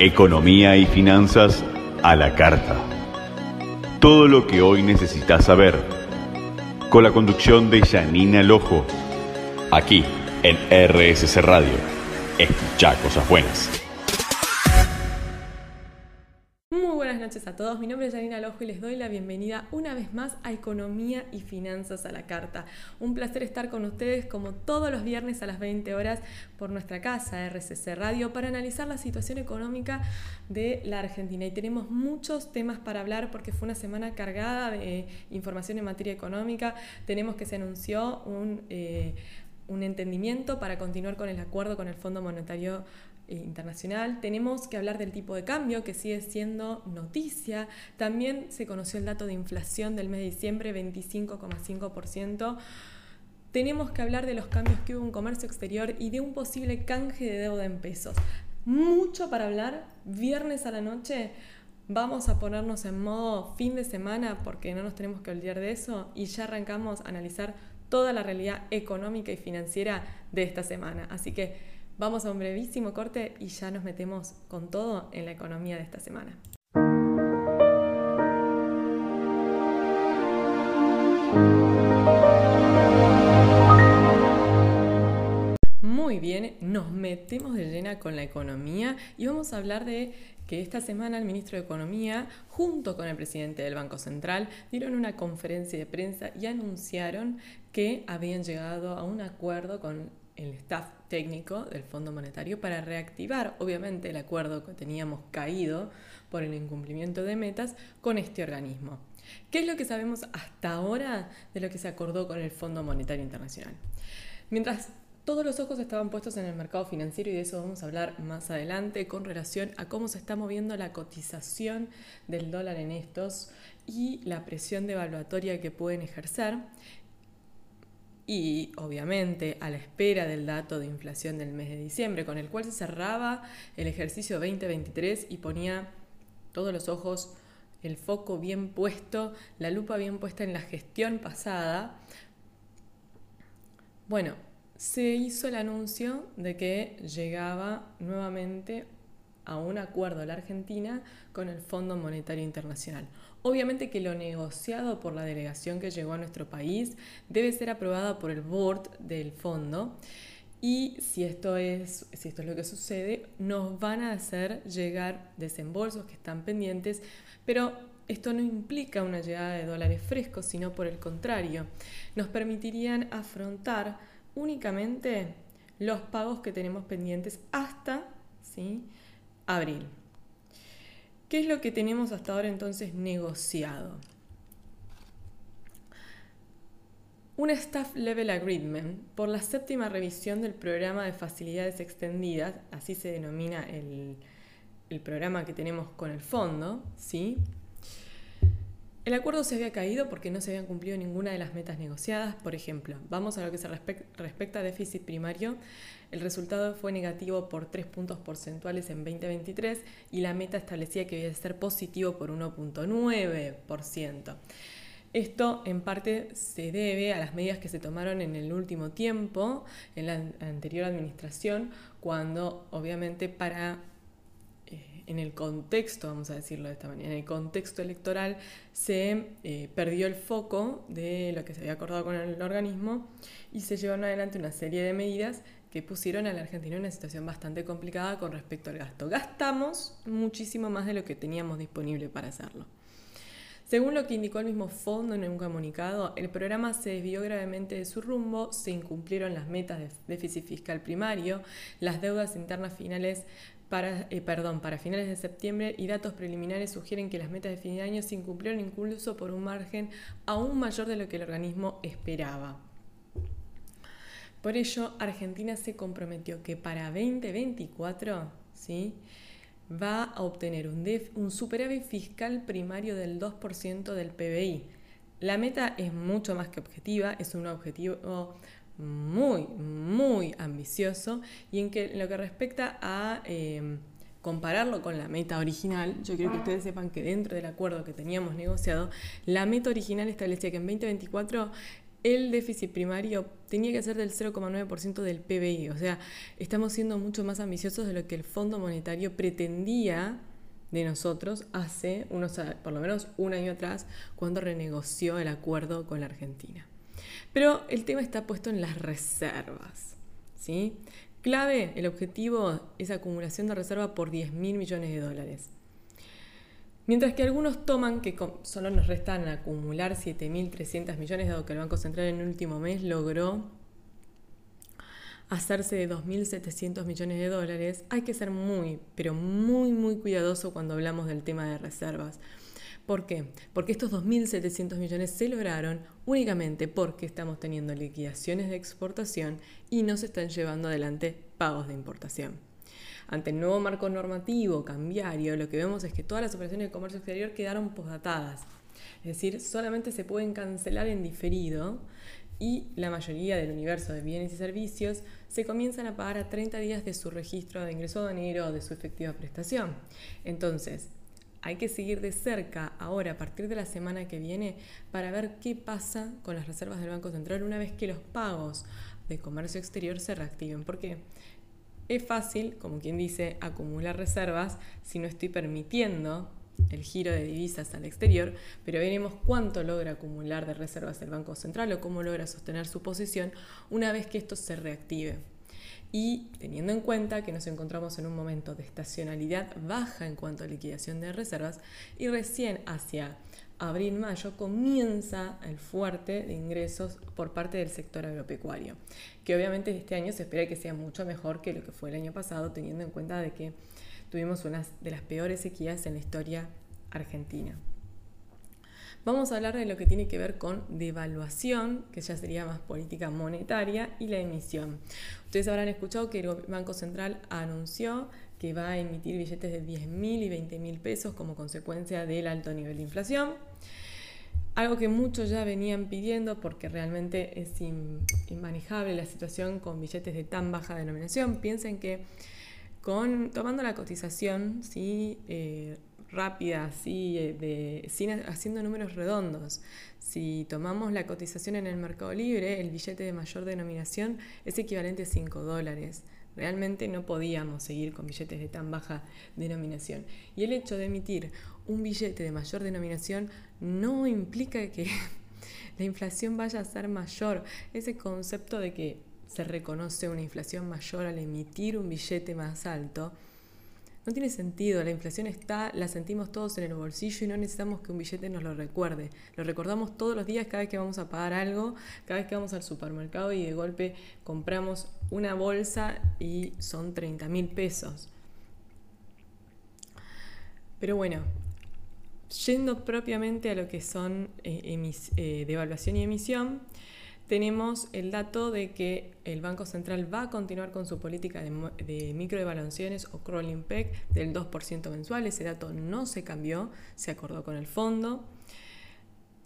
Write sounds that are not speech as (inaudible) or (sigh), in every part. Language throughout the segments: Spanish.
Economía y finanzas a la carta. Todo lo que hoy necesitas saber. Con la conducción de Janina Lojo. Aquí en RSC Radio. Escucha cosas buenas. Noches a todos, mi nombre es Janina Lojo y les doy la bienvenida una vez más a Economía y Finanzas a la Carta. Un placer estar con ustedes como todos los viernes a las 20 horas por nuestra casa RCC Radio para analizar la situación económica de la Argentina. Y tenemos muchos temas para hablar porque fue una semana cargada de información en materia económica. Tenemos que se anunció un... Eh, un entendimiento para continuar con el acuerdo con el Fondo Monetario eh, internacional. Tenemos que hablar del tipo de cambio, que sigue siendo noticia. También se conoció el dato de inflación del mes de diciembre, 25,5%. Tenemos que hablar de los cambios que hubo en comercio exterior y de un posible canje de deuda en pesos. Mucho para hablar. Viernes a la noche vamos a ponernos en modo fin de semana porque no nos tenemos que olvidar de eso y ya arrancamos a analizar toda la realidad económica y financiera de esta semana. Así que Vamos a un brevísimo corte y ya nos metemos con todo en la economía de esta semana. Muy bien, nos metemos de llena con la economía y vamos a hablar de que esta semana el ministro de Economía, junto con el presidente del Banco Central, dieron una conferencia de prensa y anunciaron que habían llegado a un acuerdo con el staff técnico del Fondo Monetario para reactivar, obviamente, el acuerdo que teníamos caído por el incumplimiento de metas con este organismo. ¿Qué es lo que sabemos hasta ahora de lo que se acordó con el Fondo Monetario Internacional? Mientras todos los ojos estaban puestos en el mercado financiero y de eso vamos a hablar más adelante con relación a cómo se está moviendo la cotización del dólar en estos y la presión devaluatoria que pueden ejercer y obviamente a la espera del dato de inflación del mes de diciembre, con el cual se cerraba el ejercicio 2023 y ponía todos los ojos, el foco bien puesto, la lupa bien puesta en la gestión pasada. Bueno, se hizo el anuncio de que llegaba nuevamente a un acuerdo la Argentina con el Fondo Monetario Internacional. Obviamente que lo negociado por la delegación que llegó a nuestro país debe ser aprobado por el board del fondo y si esto es, si esto es lo que sucede, nos van a hacer llegar desembolsos que están pendientes, pero esto no implica una llegada de dólares frescos, sino por el contrario, nos permitirían afrontar únicamente los pagos que tenemos pendientes hasta ¿sí? abril. ¿Qué es lo que tenemos hasta ahora entonces negociado? Un Staff Level Agreement por la séptima revisión del programa de facilidades extendidas, así se denomina el, el programa que tenemos con el fondo, ¿sí? El acuerdo se había caído porque no se habían cumplido ninguna de las metas negociadas. Por ejemplo, vamos a lo que se respecta a déficit primario. El resultado fue negativo por 3 puntos porcentuales en 2023 y la meta establecía que debía ser positivo por 1.9%. Esto en parte se debe a las medidas que se tomaron en el último tiempo, en la anterior administración, cuando obviamente para en el contexto, vamos a decirlo de esta manera, en el contexto electoral se eh, perdió el foco de lo que se había acordado con el organismo y se llevaron adelante una serie de medidas que pusieron a la Argentina en una situación bastante complicada con respecto al gasto. Gastamos muchísimo más de lo que teníamos disponible para hacerlo. Según lo que indicó el mismo fondo en un comunicado, el programa se desvió gravemente de su rumbo, se incumplieron las metas de déficit fiscal primario, las deudas internas finales para, eh, perdón, para finales de septiembre y datos preliminares sugieren que las metas de fin de año se incumplieron incluso por un margen aún mayor de lo que el organismo esperaba. Por ello, Argentina se comprometió que para 2024 ¿sí? va a obtener un, un superávit fiscal primario del 2% del PBI. La meta es mucho más que objetiva, es un objetivo muy, muy ambicioso y en que lo que respecta a em, compararlo con la meta original, yo quiero que ustedes sepan que dentro del acuerdo que teníamos negociado, la meta original establecía que en 2024 el déficit primario tenía que ser del 0,9% del PBI. O sea, estamos siendo mucho más ambiciosos de lo que el Fondo Monetario pretendía de nosotros hace unos, por lo menos un año atrás, cuando renegoció el acuerdo con la Argentina. Pero el tema está puesto en las reservas. ¿sí? Clave, el objetivo es acumulación de reserva por 10 mil millones de dólares. Mientras que algunos toman que solo nos restan acumular 7.300 millones, dado que el Banco Central en el último mes logró hacerse de 2.700 millones de dólares, hay que ser muy, pero muy, muy cuidadoso cuando hablamos del tema de reservas. ¿Por qué? Porque estos 2.700 millones se lograron únicamente porque estamos teniendo liquidaciones de exportación y no se están llevando adelante pagos de importación. Ante el nuevo marco normativo cambiario, lo que vemos es que todas las operaciones de comercio exterior quedaron posdatadas. Es decir, solamente se pueden cancelar en diferido y la mayoría del universo de bienes y servicios se comienzan a pagar a 30 días de su registro de ingreso aduanero o de su efectiva prestación. Entonces, hay que seguir de cerca ahora, a partir de la semana que viene, para ver qué pasa con las reservas del Banco Central una vez que los pagos de comercio exterior se reactiven. Porque es fácil, como quien dice, acumular reservas si no estoy permitiendo el giro de divisas al exterior, pero veremos cuánto logra acumular de reservas el Banco Central o cómo logra sostener su posición una vez que esto se reactive y teniendo en cuenta que nos encontramos en un momento de estacionalidad baja en cuanto a liquidación de reservas y recién hacia abril-mayo comienza el fuerte de ingresos por parte del sector agropecuario, que obviamente este año se espera que sea mucho mejor que lo que fue el año pasado, teniendo en cuenta de que tuvimos una de las peores sequías en la historia argentina. Vamos a hablar de lo que tiene que ver con devaluación, que ya sería más política monetaria, y la emisión. Ustedes habrán escuchado que el Banco Central anunció que va a emitir billetes de 10 mil y 20 mil pesos como consecuencia del alto nivel de inflación. Algo que muchos ya venían pidiendo porque realmente es inmanejable la situación con billetes de tan baja denominación. Piensen que con, tomando la cotización, ¿sí? Eh, rápida, así, eh, de, haciendo números redondos. Si tomamos la cotización en el mercado libre, el billete de mayor denominación es equivalente a 5 dólares. Realmente no podíamos seguir con billetes de tan baja denominación. Y el hecho de emitir un billete de mayor denominación no implica que (laughs) la inflación vaya a ser mayor. Ese concepto de que se reconoce una inflación mayor al emitir un billete más alto no tiene sentido, la inflación está, la sentimos todos en el bolsillo y no necesitamos que un billete nos lo recuerde. Lo recordamos todos los días cada vez que vamos a pagar algo, cada vez que vamos al supermercado y de golpe compramos una bolsa y son 30 mil pesos. Pero bueno, yendo propiamente a lo que son eh, eh, devaluación y emisión, tenemos el dato de que el Banco Central va a continuar con su política de, de microdevaluaciones o crawling peg del 2% mensual. Ese dato no se cambió, se acordó con el fondo.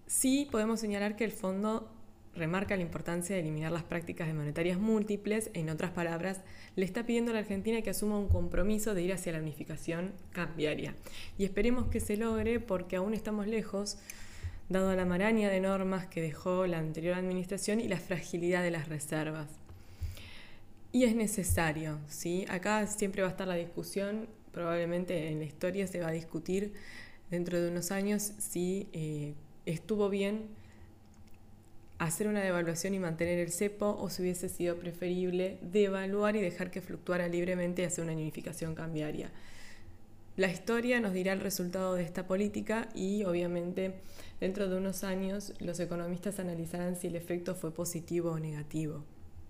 Sí podemos señalar que el fondo remarca la importancia de eliminar las prácticas de monetarias múltiples. En otras palabras, le está pidiendo a la Argentina que asuma un compromiso de ir hacia la unificación cambiaria. Y esperemos que se logre porque aún estamos lejos dado la maraña de normas que dejó la anterior administración y la fragilidad de las reservas. Y es necesario, ¿sí? Acá siempre va a estar la discusión, probablemente en la historia se va a discutir dentro de unos años si eh, estuvo bien hacer una devaluación y mantener el cepo o si hubiese sido preferible devaluar y dejar que fluctuara libremente y hacer una unificación cambiaria. La historia nos dirá el resultado de esta política y obviamente dentro de unos años los economistas analizarán si el efecto fue positivo o negativo.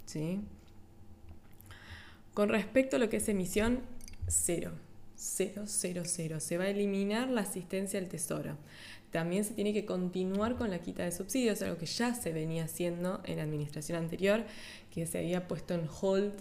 ¿sí? Con respecto a lo que es emisión, cero. Cero, cero, cero. Se va a eliminar la asistencia al tesoro. También se tiene que continuar con la quita de subsidios, algo que ya se venía haciendo en la administración anterior, que se había puesto en hold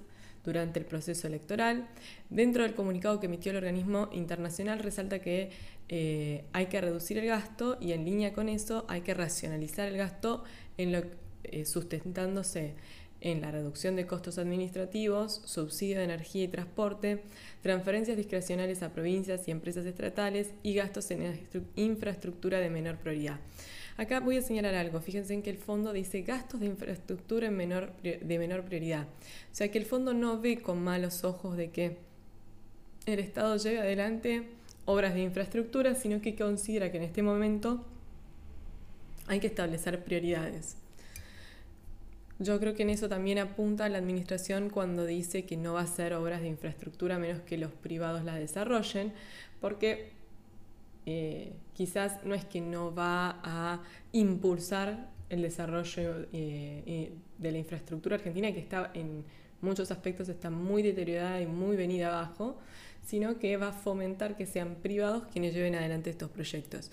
durante el proceso electoral. Dentro del comunicado que emitió el organismo internacional resalta que eh, hay que reducir el gasto y en línea con eso hay que racionalizar el gasto eh, sustentándose en la reducción de costos administrativos, subsidio de energía y transporte, transferencias discrecionales a provincias y empresas estatales y gastos en infraestructura de menor prioridad. Acá voy a señalar algo. Fíjense en que el fondo dice gastos de infraestructura en menor, de menor prioridad. O sea que el fondo no ve con malos ojos de que el Estado lleve adelante obras de infraestructura, sino que considera que en este momento hay que establecer prioridades. Yo creo que en eso también apunta la administración cuando dice que no va a hacer obras de infraestructura a menos que los privados las desarrollen, porque eh, quizás no es que no va a impulsar el desarrollo eh, de la infraestructura argentina, que está en muchos aspectos está muy deteriorada y muy venida abajo, sino que va a fomentar que sean privados quienes lleven adelante estos proyectos.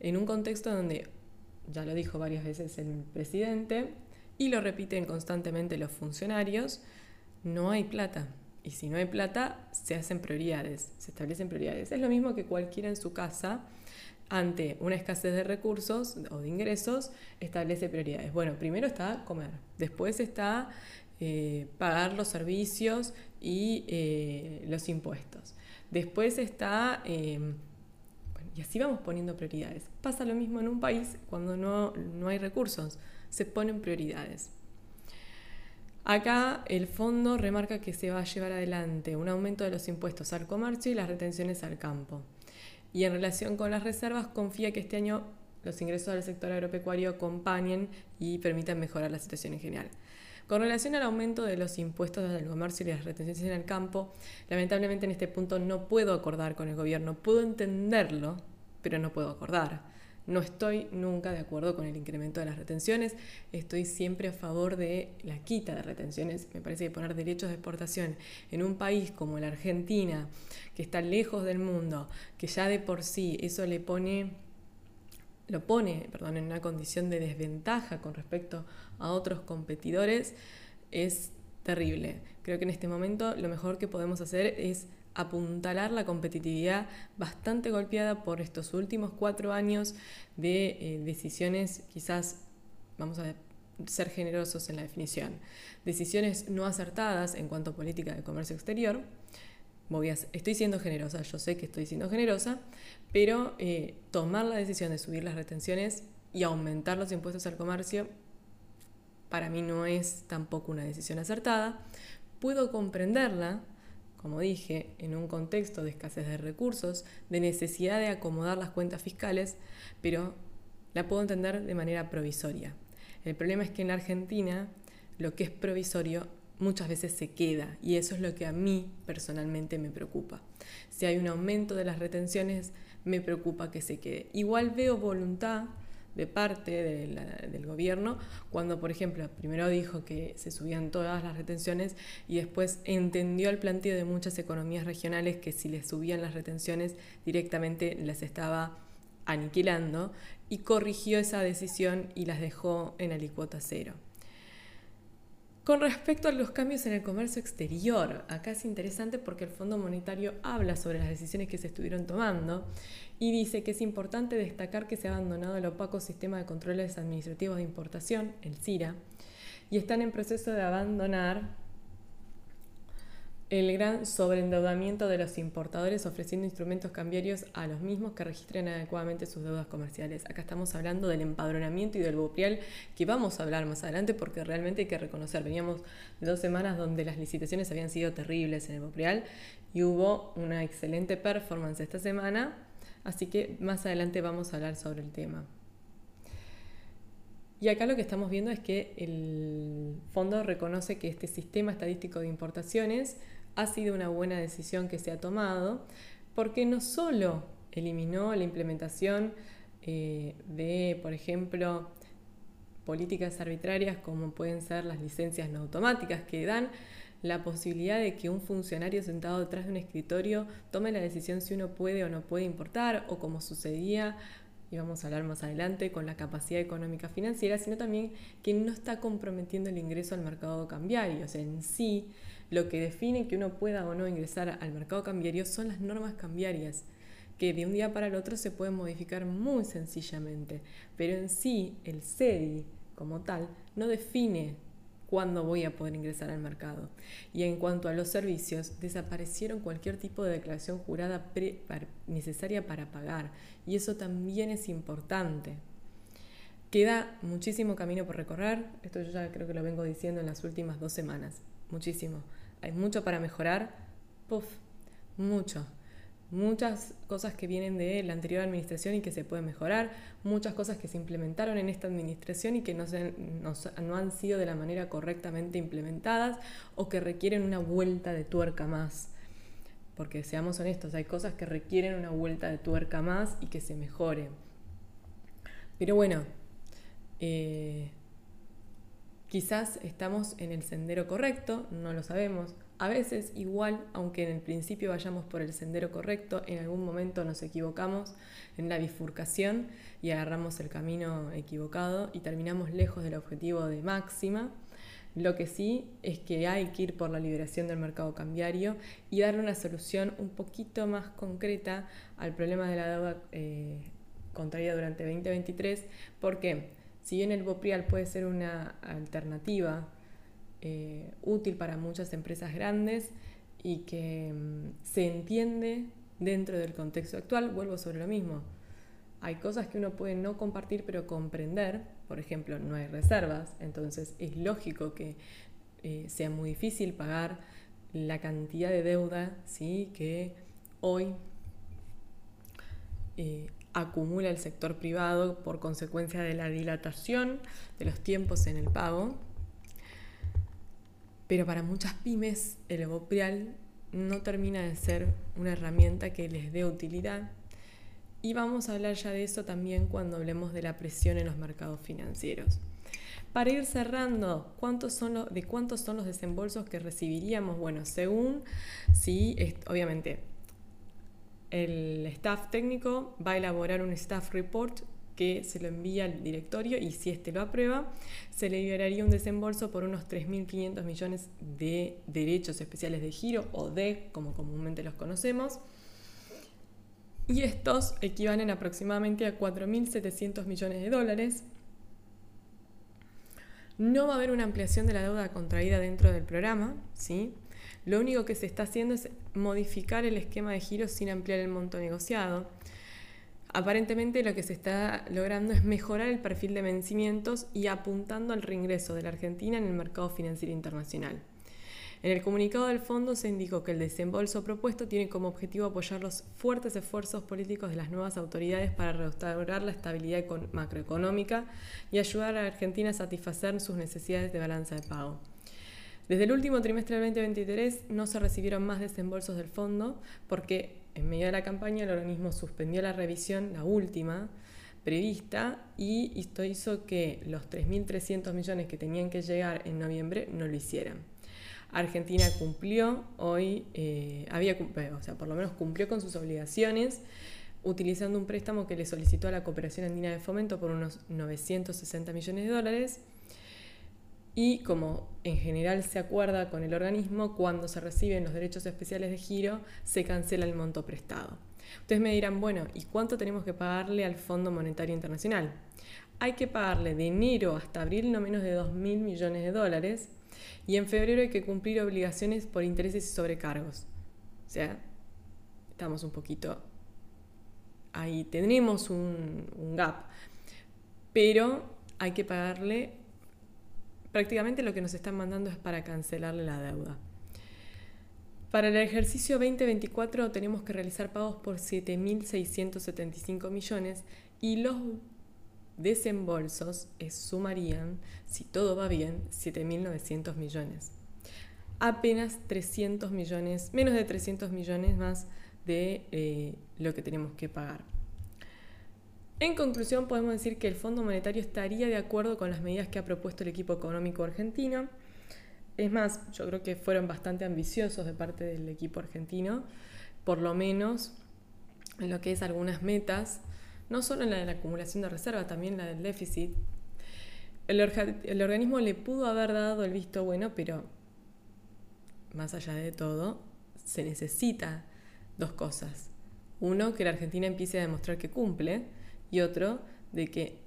En un contexto donde, ya lo dijo varias veces el presidente, y lo repiten constantemente los funcionarios, no hay plata. Y si no hay plata, se hacen prioridades, se establecen prioridades. Es lo mismo que cualquiera en su casa, ante una escasez de recursos o de ingresos, establece prioridades. Bueno, primero está comer, después está eh, pagar los servicios y eh, los impuestos. Después está... Eh, y así vamos poniendo prioridades. Pasa lo mismo en un país cuando no, no hay recursos, se ponen prioridades. Acá el fondo remarca que se va a llevar adelante un aumento de los impuestos al comercio y las retenciones al campo. Y en relación con las reservas, confía que este año los ingresos del sector agropecuario acompañen y permitan mejorar la situación en general. Con relación al aumento de los impuestos del comercio y las retenciones en el campo, lamentablemente en este punto no puedo acordar con el gobierno. Puedo entenderlo, pero no puedo acordar. No estoy nunca de acuerdo con el incremento de las retenciones, estoy siempre a favor de la quita de retenciones. Me parece que poner derechos de exportación en un país como la Argentina, que está lejos del mundo, que ya de por sí eso le pone lo pone, perdón, en una condición de desventaja con respecto a otros competidores, es terrible. Creo que en este momento lo mejor que podemos hacer es apuntalar la competitividad bastante golpeada por estos últimos cuatro años de eh, decisiones quizás, vamos a ser generosos en la definición, decisiones no acertadas en cuanto a política de comercio exterior. Estoy siendo generosa, yo sé que estoy siendo generosa, pero eh, tomar la decisión de subir las retenciones y aumentar los impuestos al comercio para mí no es tampoco una decisión acertada. Puedo comprenderla como dije, en un contexto de escasez de recursos, de necesidad de acomodar las cuentas fiscales, pero la puedo entender de manera provisoria. El problema es que en Argentina lo que es provisorio muchas veces se queda y eso es lo que a mí personalmente me preocupa. Si hay un aumento de las retenciones, me preocupa que se quede. Igual veo voluntad de parte del gobierno, cuando, por ejemplo, primero dijo que se subían todas las retenciones y después entendió el planteo de muchas economías regionales que si les subían las retenciones directamente las estaba aniquilando y corrigió esa decisión y las dejó en alicuota cero. Con respecto a los cambios en el comercio exterior, acá es interesante porque el Fondo Monetario habla sobre las decisiones que se estuvieron tomando y dice que es importante destacar que se ha abandonado el opaco sistema de controles administrativos de importación, el CIRA, y están en proceso de abandonar el gran sobreendeudamiento de los importadores ofreciendo instrumentos cambiarios a los mismos que registren adecuadamente sus deudas comerciales. Acá estamos hablando del empadronamiento y del BOPRIAL que vamos a hablar más adelante porque realmente hay que reconocer, veníamos dos semanas donde las licitaciones habían sido terribles en el BOPRIAL y hubo una excelente performance esta semana Así que más adelante vamos a hablar sobre el tema. Y acá lo que estamos viendo es que el fondo reconoce que este sistema estadístico de importaciones ha sido una buena decisión que se ha tomado, porque no solo eliminó la implementación eh, de, por ejemplo, políticas arbitrarias como pueden ser las licencias no automáticas que dan la posibilidad de que un funcionario sentado detrás de un escritorio tome la decisión si uno puede o no puede importar, o como sucedía, y vamos a hablar más adelante, con la capacidad económica financiera, sino también que no está comprometiendo el ingreso al mercado cambiario. O sea, en sí, lo que define que uno pueda o no ingresar al mercado cambiario son las normas cambiarias que de un día para el otro se pueden modificar muy sencillamente, pero en sí el CEDI como tal no define cuándo voy a poder ingresar al mercado. Y en cuanto a los servicios, desaparecieron cualquier tipo de declaración jurada necesaria para pagar. Y eso también es importante. Queda muchísimo camino por recorrer, esto yo ya creo que lo vengo diciendo en las últimas dos semanas, muchísimo. Hay mucho para mejorar, puff, mucho. Muchas cosas que vienen de la anterior administración y que se pueden mejorar, muchas cosas que se implementaron en esta administración y que no, no han sido de la manera correctamente implementadas o que requieren una vuelta de tuerca más. Porque seamos honestos, hay cosas que requieren una vuelta de tuerca más y que se mejore. Pero bueno, eh, quizás estamos en el sendero correcto, no lo sabemos. A veces igual, aunque en el principio vayamos por el sendero correcto, en algún momento nos equivocamos en la bifurcación y agarramos el camino equivocado y terminamos lejos del objetivo de máxima. Lo que sí es que hay que ir por la liberación del mercado cambiario y darle una solución un poquito más concreta al problema de la deuda eh, contraída durante 2023, porque si bien el Boprial puede ser una alternativa eh, útil para muchas empresas grandes y que mm, se entiende dentro del contexto actual, vuelvo sobre lo mismo. Hay cosas que uno puede no compartir pero comprender, por ejemplo, no hay reservas, entonces es lógico que eh, sea muy difícil pagar la cantidad de deuda ¿sí? que hoy eh, acumula el sector privado por consecuencia de la dilatación de los tiempos en el pago. Pero para muchas pymes el evoprial no termina de ser una herramienta que les dé utilidad. Y vamos a hablar ya de eso también cuando hablemos de la presión en los mercados financieros. Para ir cerrando, ¿cuántos son ¿de cuántos son los desembolsos que recibiríamos? Bueno, según, sí, obviamente el staff técnico va a elaborar un staff report que se lo envía al directorio y si éste lo aprueba, se le liberaría un desembolso por unos 3.500 millones de derechos especiales de giro o de, como comúnmente los conocemos. Y estos equivalen aproximadamente a 4.700 millones de dólares. No va a haber una ampliación de la deuda contraída dentro del programa, ¿sí? Lo único que se está haciendo es modificar el esquema de giros sin ampliar el monto negociado. Aparentemente lo que se está logrando es mejorar el perfil de vencimientos y apuntando al reingreso de la Argentina en el mercado financiero internacional. En el comunicado del fondo se indicó que el desembolso propuesto tiene como objetivo apoyar los fuertes esfuerzos políticos de las nuevas autoridades para restaurar la estabilidad macroeconómica y ayudar a la Argentina a satisfacer sus necesidades de balanza de pago. Desde el último trimestre del 2023 no se recibieron más desembolsos del fondo porque en medio de la campaña el organismo suspendió la revisión, la última, prevista y esto hizo que los 3.300 millones que tenían que llegar en noviembre no lo hicieran. Argentina cumplió hoy, eh, había, o sea, por lo menos cumplió con sus obligaciones utilizando un préstamo que le solicitó a la Cooperación Andina de Fomento por unos 960 millones de dólares y como en general se acuerda con el organismo, cuando se reciben los derechos especiales de giro, se cancela el monto prestado. Ustedes me dirán, bueno, ¿y cuánto tenemos que pagarle al Fondo Monetario Internacional? Hay que pagarle de enero hasta abril no menos de 2 mil millones de dólares y en febrero hay que cumplir obligaciones por intereses y sobrecargos. O sea, estamos un poquito ahí, tenemos un gap, pero hay que pagarle prácticamente lo que nos están mandando es para cancelarle la deuda. Para el ejercicio 2024 tenemos que realizar pagos por 7.675 millones y los desembolsos sumarían, si todo va bien, 7.900 millones. Apenas 300 millones, menos de 300 millones más de eh, lo que tenemos que pagar. En conclusión, podemos decir que el Fondo Monetario estaría de acuerdo con las medidas que ha propuesto el equipo económico argentino. Es más, yo creo que fueron bastante ambiciosos de parte del equipo argentino, por lo menos en lo que es algunas metas, no solo en la de la acumulación de reserva, también la del déficit. El, el organismo le pudo haber dado el visto bueno, pero más allá de todo, se necesita dos cosas. Uno, que la Argentina empiece a demostrar que cumple, y otro de que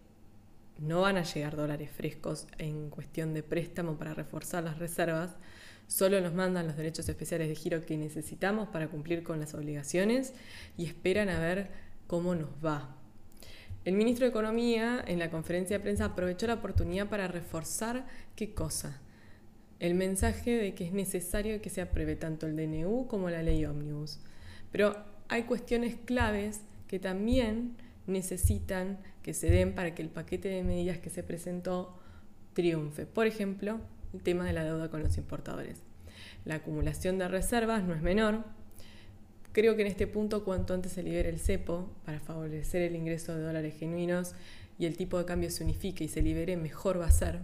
no van a llegar dólares frescos en cuestión de préstamo para reforzar las reservas, solo nos mandan los derechos especiales de giro que necesitamos para cumplir con las obligaciones y esperan a ver cómo nos va. El ministro de Economía en la conferencia de prensa aprovechó la oportunidad para reforzar qué cosa. El mensaje de que es necesario que se apruebe tanto el DNU como la ley Omnibus. Pero hay cuestiones claves que también necesitan que se den para que el paquete de medidas que se presentó triunfe. Por ejemplo, el tema de la deuda con los importadores. La acumulación de reservas no es menor. Creo que en este punto, cuanto antes se libere el cepo para favorecer el ingreso de dólares genuinos y el tipo de cambio se unifique y se libere, mejor va a ser.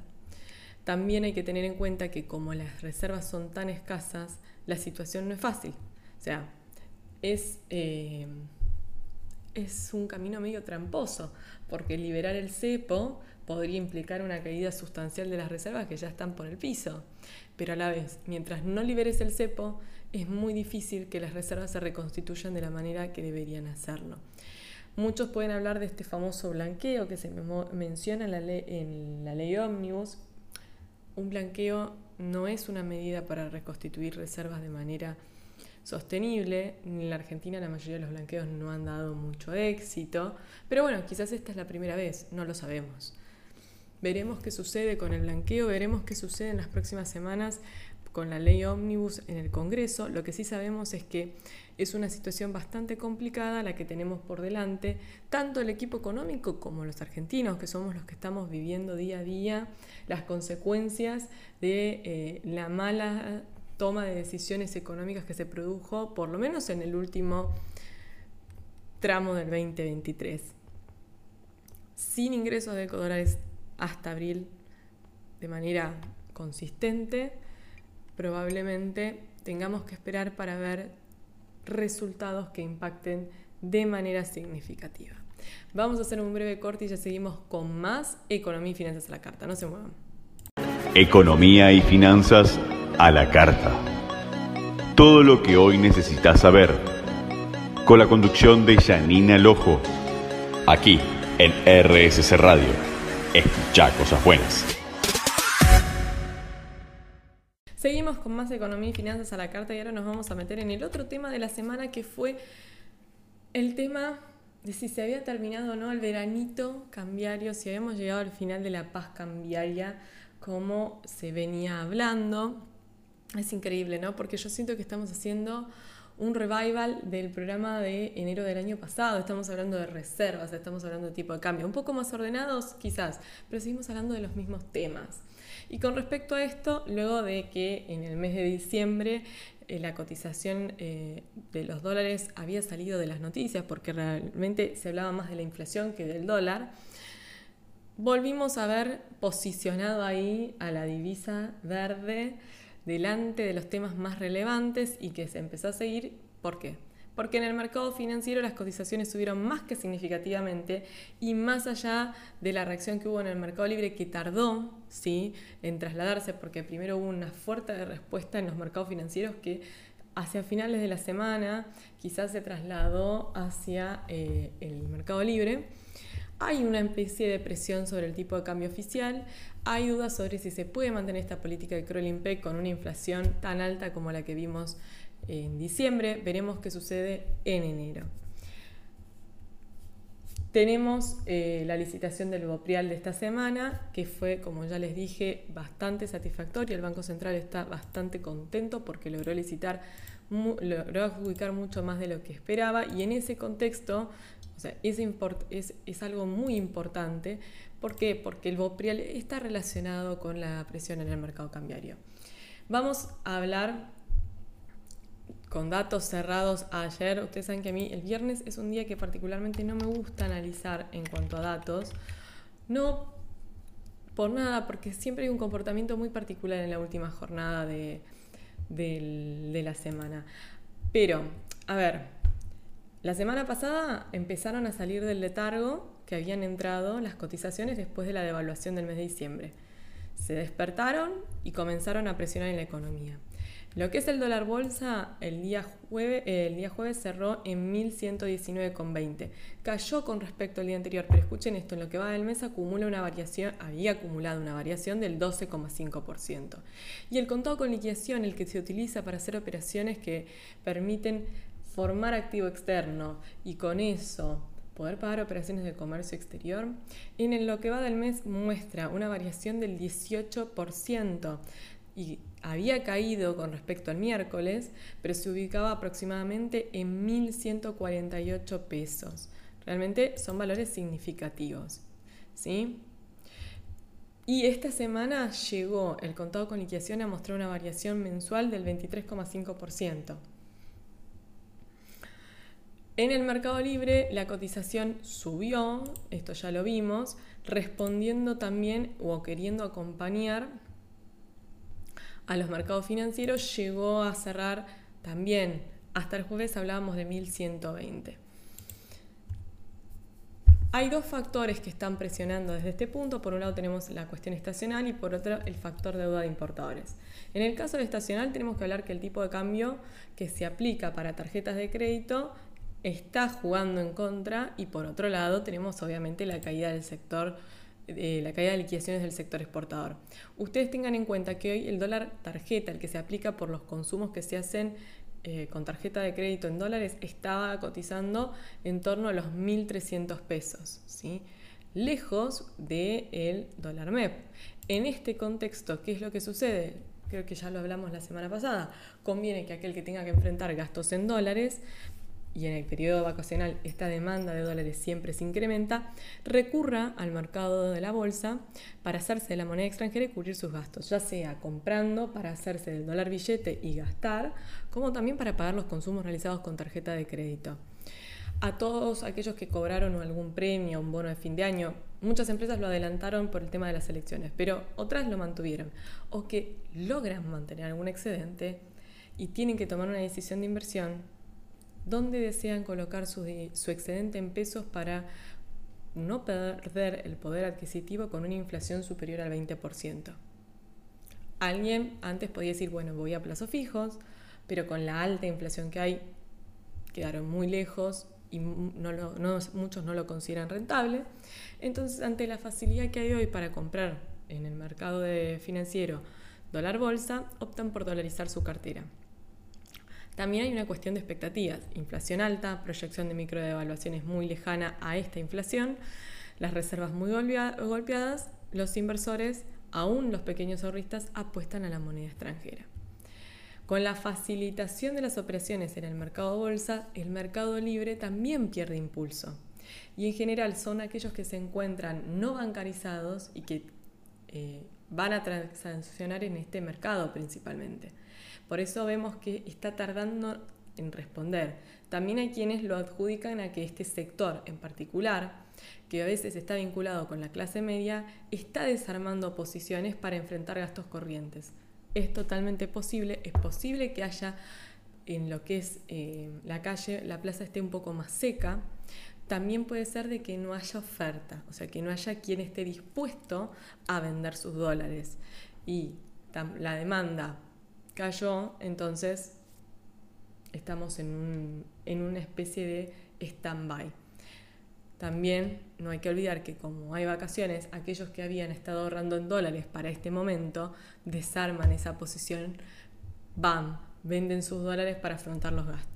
También hay que tener en cuenta que como las reservas son tan escasas, la situación no es fácil. O sea, es, eh, es un camino medio tramposo, porque liberar el cepo podría implicar una caída sustancial de las reservas que ya están por el piso. Pero a la vez, mientras no liberes el cepo, es muy difícil que las reservas se reconstituyan de la manera que deberían hacerlo. Muchos pueden hablar de este famoso blanqueo que se menciona en la, ley, en Omnibus. Un blanqueo no es una medida para reconstituir reservas de manera sostenible. En la Argentina la mayoría de los blanqueos no han dado mucho éxito, pero bueno, quizás esta es la primera vez, no lo sabemos. Veremos qué sucede con el blanqueo, veremos qué sucede en las próximas semanas con la ley ómnibus en el Congreso. Lo que sí sabemos es que es una situación bastante complicada la que tenemos por delante, tanto el equipo económico como los argentinos, que somos los que estamos viviendo día a día las consecuencias de eh, la mala toma de decisiones económicas que se produjo, por lo menos en el último tramo del 2023. Sin ingresos de dólares hasta abril de manera consistente, probablemente tengamos que esperar para ver resultados que impacten de manera significativa. Vamos a hacer un breve corte y ya seguimos con más Economía y Finanzas a la Carta. No se muevan. Economía y Finanzas a la Carta. Todo lo que hoy necesitas saber. Con la conducción de Janina Lojo. Aquí en RSC Radio. Escucha cosas buenas. Seguimos con más economía y finanzas a la carta y ahora nos vamos a meter en el otro tema de la semana que fue el tema de si se había terminado o no el veranito cambiario, si habíamos llegado al final de la paz cambiaria como se venía hablando. Es increíble, ¿no? Porque yo siento que estamos haciendo un revival del programa de enero del año pasado. Estamos hablando de reservas, estamos hablando de tipo de cambio. Un poco más ordenados quizás, pero seguimos hablando de los mismos temas. Y con respecto a esto, luego de que en el mes de diciembre eh, la cotización eh, de los dólares había salido de las noticias porque realmente se hablaba más de la inflación que del dólar, volvimos a ver posicionado ahí a la divisa verde delante de los temas más relevantes y que se empezó a seguir. ¿Por qué? Porque en el mercado financiero las cotizaciones subieron más que significativamente y más allá de la reacción que hubo en el mercado libre que tardó ¿sí? en trasladarse, porque primero hubo una fuerte respuesta en los mercados financieros que hacia finales de la semana quizás se trasladó hacia eh, el mercado libre. Hay una especie de presión sobre el tipo de cambio oficial, hay dudas sobre si se puede mantener esta política de crawling peg con una inflación tan alta como la que vimos en diciembre. Veremos qué sucede en enero. Tenemos eh, la licitación del Boprial de esta semana, que fue, como ya les dije, bastante satisfactoria. El Banco Central está bastante contento porque logró licitar, logró adjudicar mucho más de lo que esperaba y en ese contexto, sea, es, algo muy importante ¿Por qué? Porque el Boprial está relacionado con la presión en el mercado cambiario. Vamos a hablar con datos cerrados ayer. Ustedes saben que a mí el viernes es un día que particularmente no me gusta analizar en cuanto a datos. No por nada, porque siempre hay un comportamiento muy particular en la última jornada de, de la semana. Pero, a ver, la semana pasada empezaron a salir del letargo que habían entrado las cotizaciones después de la devaluación del mes de diciembre. Se despertaron y comenzaron a presionar en la economía. Lo que es el dólar bolsa, el día, día jueves cerró en 1119,20. Cayó con respecto al día anterior, pero escuchen esto, en lo que va del mes acumula una variación, había acumulado una variación del 12,5%. Y el contado con liquidación, el que se utiliza para hacer operaciones que permiten formar activo externo y con eso poder pagar operaciones de comercio exterior, en lo que va del mes muestra una variación del 18% y había caído con respecto al miércoles, pero se ubicaba aproximadamente en 1.148 pesos. Realmente son valores significativos. ¿sí? Y esta semana llegó el contado con liquidación a mostrar una variación mensual del 23,5%. En el mercado libre la cotización subió, esto ya lo vimos, respondiendo también o queriendo acompañar a los mercados financieros, llegó a cerrar también, hasta el jueves hablábamos de 1120. Hay dos factores que están presionando desde este punto. Por un lado tenemos la cuestión estacional y por otro el factor deuda de importadores. En el caso de estacional tenemos que hablar que el tipo de cambio que se aplica para tarjetas de crédito está jugando en contra y por otro lado tenemos obviamente la caída del sector eh, la caída de liquidaciones del sector exportador. Ustedes tengan en cuenta que hoy el dólar tarjeta, el que se aplica por los consumos que se hacen eh, con tarjeta de crédito en dólares, estaba cotizando en torno a los 1.300 pesos, ¿sí? lejos del dólar MEP. En este contexto, ¿qué es lo que sucede? Creo que ya lo hablamos la semana pasada. Conviene que aquel que tenga que enfrentar gastos en dólares y en el periodo vacacional esta demanda de dólares siempre se incrementa, recurra al mercado de la bolsa para hacerse de la moneda extranjera y cubrir sus gastos, ya sea comprando para hacerse del dólar billete y gastar, como también para pagar los consumos realizados con tarjeta de crédito. A todos aquellos que cobraron algún premio, un bono de fin de año, muchas empresas lo adelantaron por el tema de las elecciones, pero otras lo mantuvieron, o que logran mantener algún excedente y tienen que tomar una decisión de inversión dónde desean colocar su, excedente en pesos para no perder el poder adquisitivo con una inflación superior al 20%. Alguien antes podía decir, bueno, voy a plazos fijos, pero con la alta inflación que hay, quedaron muy lejos y muchos no lo consideran rentable. Entonces, ante la facilidad que hay hoy para comprar en el mercado de financiero dólar bolsa, optan por dolarizar su cartera. También hay una cuestión de expectativas. Inflación alta, proyección de microdevaluaciones muy lejana a esta inflación, las reservas muy golpeadas, los inversores, aún los pequeños ahorristas, apuestan a la moneda extranjera. Con la facilitación de las operaciones en el mercado bolsa, el mercado libre también pierde impulso. Y en general son aquellos que se encuentran no bancarizados y que eh, van a transaccionar en este mercado principalmente. Por eso vemos que está tardando en responder. También hay quienes lo adjudican a que este sector en particular, que a veces está vinculado con la clase media, está desarmando posiciones para enfrentar gastos corrientes. Es totalmente posible, es posible que haya en lo que es eh, la calle, la plaza esté un poco más seca. También puede ser de que no haya oferta, o sea, que no haya quien esté dispuesto a vender sus dólares. Y la demanda cayó, entonces estamos en, una especie de stand-by. También no hay que olvidar que como hay vacaciones, aquellos que habían estado ahorrando en dólares para este momento desarman esa posición, van, venden sus dólares para afrontar los gastos.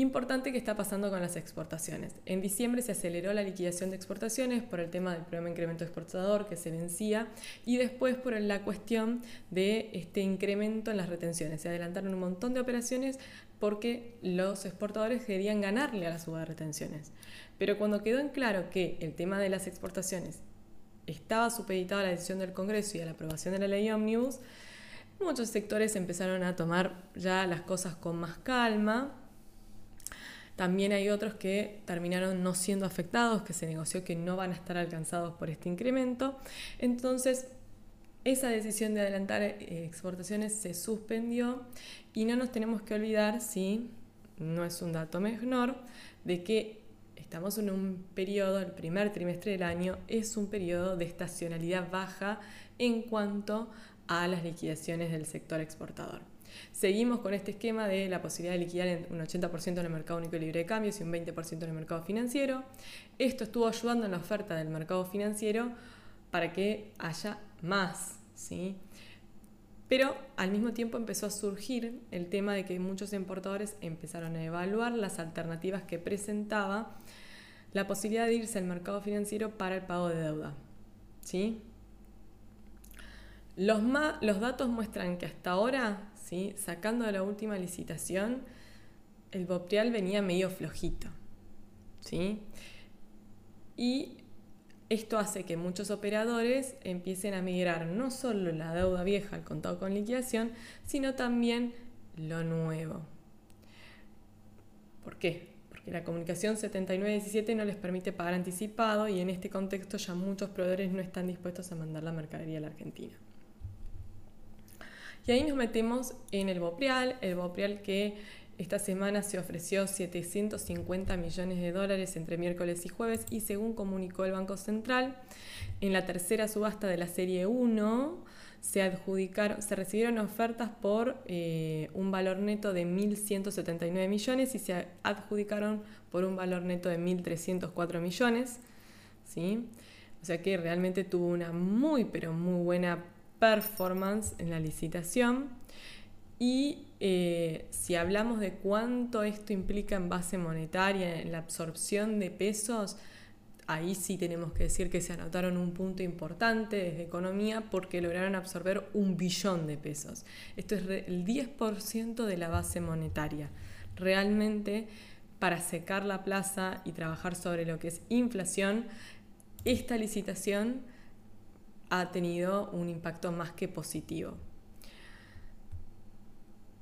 Importante que está pasando con las exportaciones. En diciembre se aceleró la liquidación de exportaciones por el tema del programa incremento exportador que se vencía y después por la cuestión de este incremento en las retenciones. Se adelantaron un montón de operaciones porque los exportadores querían ganarle a la suba de retenciones. Pero cuando quedó en claro que el tema de las exportaciones estaba supeditado a la decisión del Congreso y a la aprobación de la ley Omnibus, muchos sectores empezaron a tomar ya las cosas con más calma también hay otros que terminaron no siendo afectados, que se negoció que no van a estar alcanzados por este incremento. Entonces, esa decisión de adelantar eh, exportaciones se suspendió y no nos tenemos que olvidar, si no es un dato menor, de que estamos en un periodo, el primer trimestre del año es un periodo de estacionalidad baja en cuanto a las liquidaciones del sector exportador. Seguimos con este esquema de la posibilidad de liquidar un 80% en el mercado único y libre de cambios y un 20% en el mercado financiero. Esto estuvo ayudando en la oferta del mercado financiero para que haya más. ¿sí? Pero al mismo tiempo empezó a surgir el tema de que muchos importadores empezaron a evaluar las alternativas que presentaba la posibilidad de irse al mercado financiero para el pago de deuda. ¿Sí? Los, los datos muestran que hasta ahora, ¿sí? sacando de la última licitación, el Boprial venía medio flojito. ¿sí? Y esto hace que muchos operadores empiecen a migrar no solo la deuda vieja al contado con liquidación, sino también lo nuevo. ¿Por qué? Porque la comunicación 7917 no les permite pagar anticipado y en este contexto ya muchos proveedores no están dispuestos a mandar la mercadería a la Argentina. Y ahí nos metemos en el Boprial, el Boprial que esta semana se ofreció 750 millones de dólares entre miércoles y jueves y según comunicó el Banco Central, en la tercera subasta de la serie 1 se, adjudicaron, se recibieron ofertas por eh, un valor neto de 1.179 millones y se adjudicaron por un valor neto de 1.304 millones. ¿sí? O sea que realmente tuvo una muy, pero muy buena performance en la licitación. Y eh, si hablamos de cuánto esto implica en base monetaria, en la absorción de pesos, ahí sí tenemos que decir que se anotaron un punto importante desde economía porque lograron absorber un billón de pesos. Esto es el 10% de la base monetaria. Realmente, para secar la plaza y trabajar sobre lo que es inflación, esta licitación ha tenido un impacto más que positivo.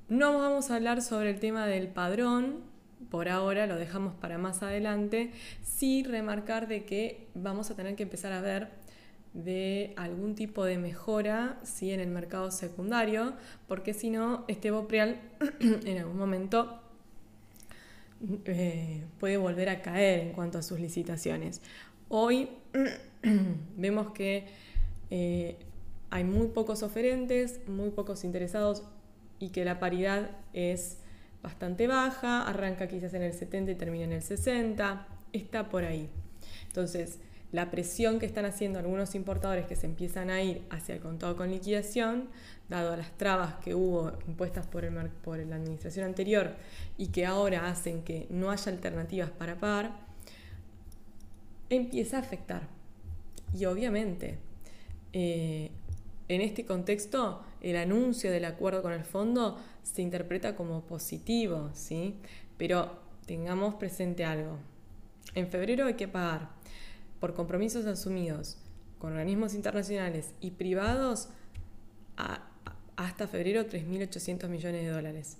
No vamos a hablar sobre el tema del padrón, por ahora lo dejamos para más adelante, sí remarcar de que vamos a tener que empezar a ver de algún tipo de mejora ¿sí? en el mercado secundario, porque si no, este Boprial (clears throat) en algún momento eh, puede volver a caer en cuanto a sus licitaciones. Hoy (clears throat) vemos que eh, hay muy pocos oferentes, muy pocos interesados y que la paridad es bastante baja, arranca quizás en el 70 y termina en el 60, está por ahí. Entonces, la presión que están haciendo algunos importadores que se empiezan a ir hacia el contado con liquidación, dado las trabas que hubo impuestas por, el, por la administración anterior y que ahora hacen que no haya alternativas para pagar, empieza a afectar. Y obviamente, eh, en este contexto, el anuncio del acuerdo con el fondo se interpreta como positivo, ¿sí? Pero tengamos presente algo. En febrero hay que pagar por compromisos asumidos con organismos internacionales y privados hasta febrero 3.800 millones de dólares.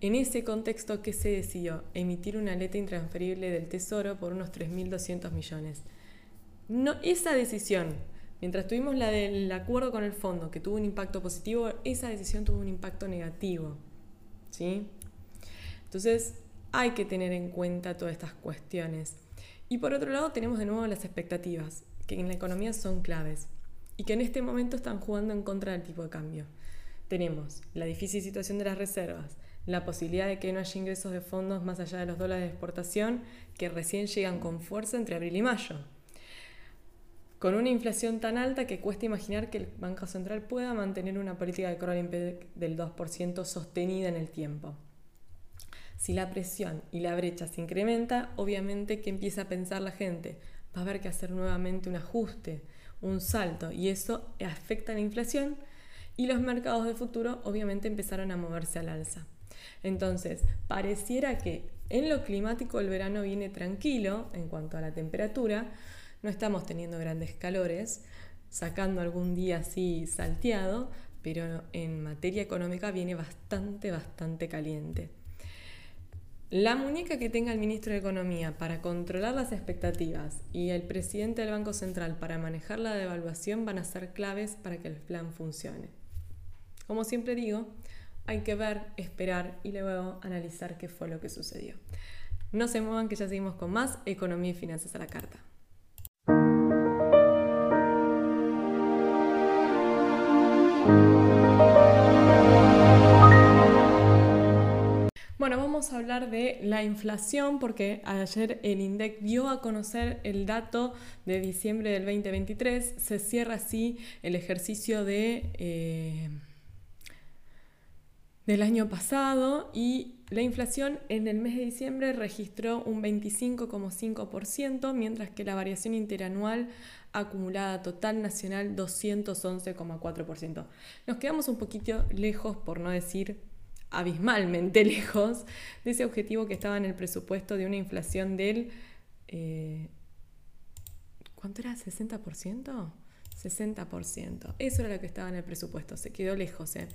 En ese contexto, ¿qué se decidió? Emitir una letra intransferible del Tesoro por unos 3.200 millones. No, esa decisión Mientras tuvimos la del acuerdo con el fondo, que tuvo un impacto positivo, esa decisión tuvo un impacto negativo. ¿sí? Entonces, hay que tener en cuenta todas estas cuestiones. Y por otro lado, tenemos de nuevo las expectativas, que en la economía son claves y que en este momento están jugando en contra del tipo de cambio. Tenemos la difícil situación de las reservas, la posibilidad de que no haya ingresos de fondos más allá de los dólares de exportación que recién llegan con fuerza entre abril y mayo con una inflación tan alta que cuesta imaginar que el Banco Central pueda mantener una política de crawling del 2% sostenida en el tiempo. Si la presión y la brecha se incrementa, obviamente que empieza a pensar la gente, va a haber que hacer nuevamente un ajuste, un salto, y eso afecta a la inflación y los mercados de futuro obviamente empezaron a moverse al alza. Entonces, pareciera que en lo climático el verano viene tranquilo en cuanto a la temperatura, no estamos teniendo grandes calores, sacando algún día así salteado, pero en materia económica viene bastante, bastante caliente. La muñeca que tenga el ministro de Economía para controlar las expectativas y el presidente del Banco Central para manejar la devaluación van a ser claves para que el plan funcione. Como siempre digo, hay que ver, esperar y luego analizar qué fue lo que sucedió. No se muevan que ya seguimos con más Economía y Finanzas a la Carta. Bueno, vamos a hablar de la inflación porque ayer el INDEC dio a conocer el dato de diciembre del 2023. Se cierra así el ejercicio de, eh, del año pasado y la inflación en el mes de diciembre registró un 25,5%, mientras que la variación interanual acumulada total nacional 211,4%. Nos quedamos un poquito lejos, por no decir abismalmente (laughs) lejos de ese objetivo que estaba en el presupuesto de una inflación del... Eh, ¿Cuánto era? ¿60%? 60%. Eso era lo que estaba en el presupuesto, se quedó lejos. ¿eh?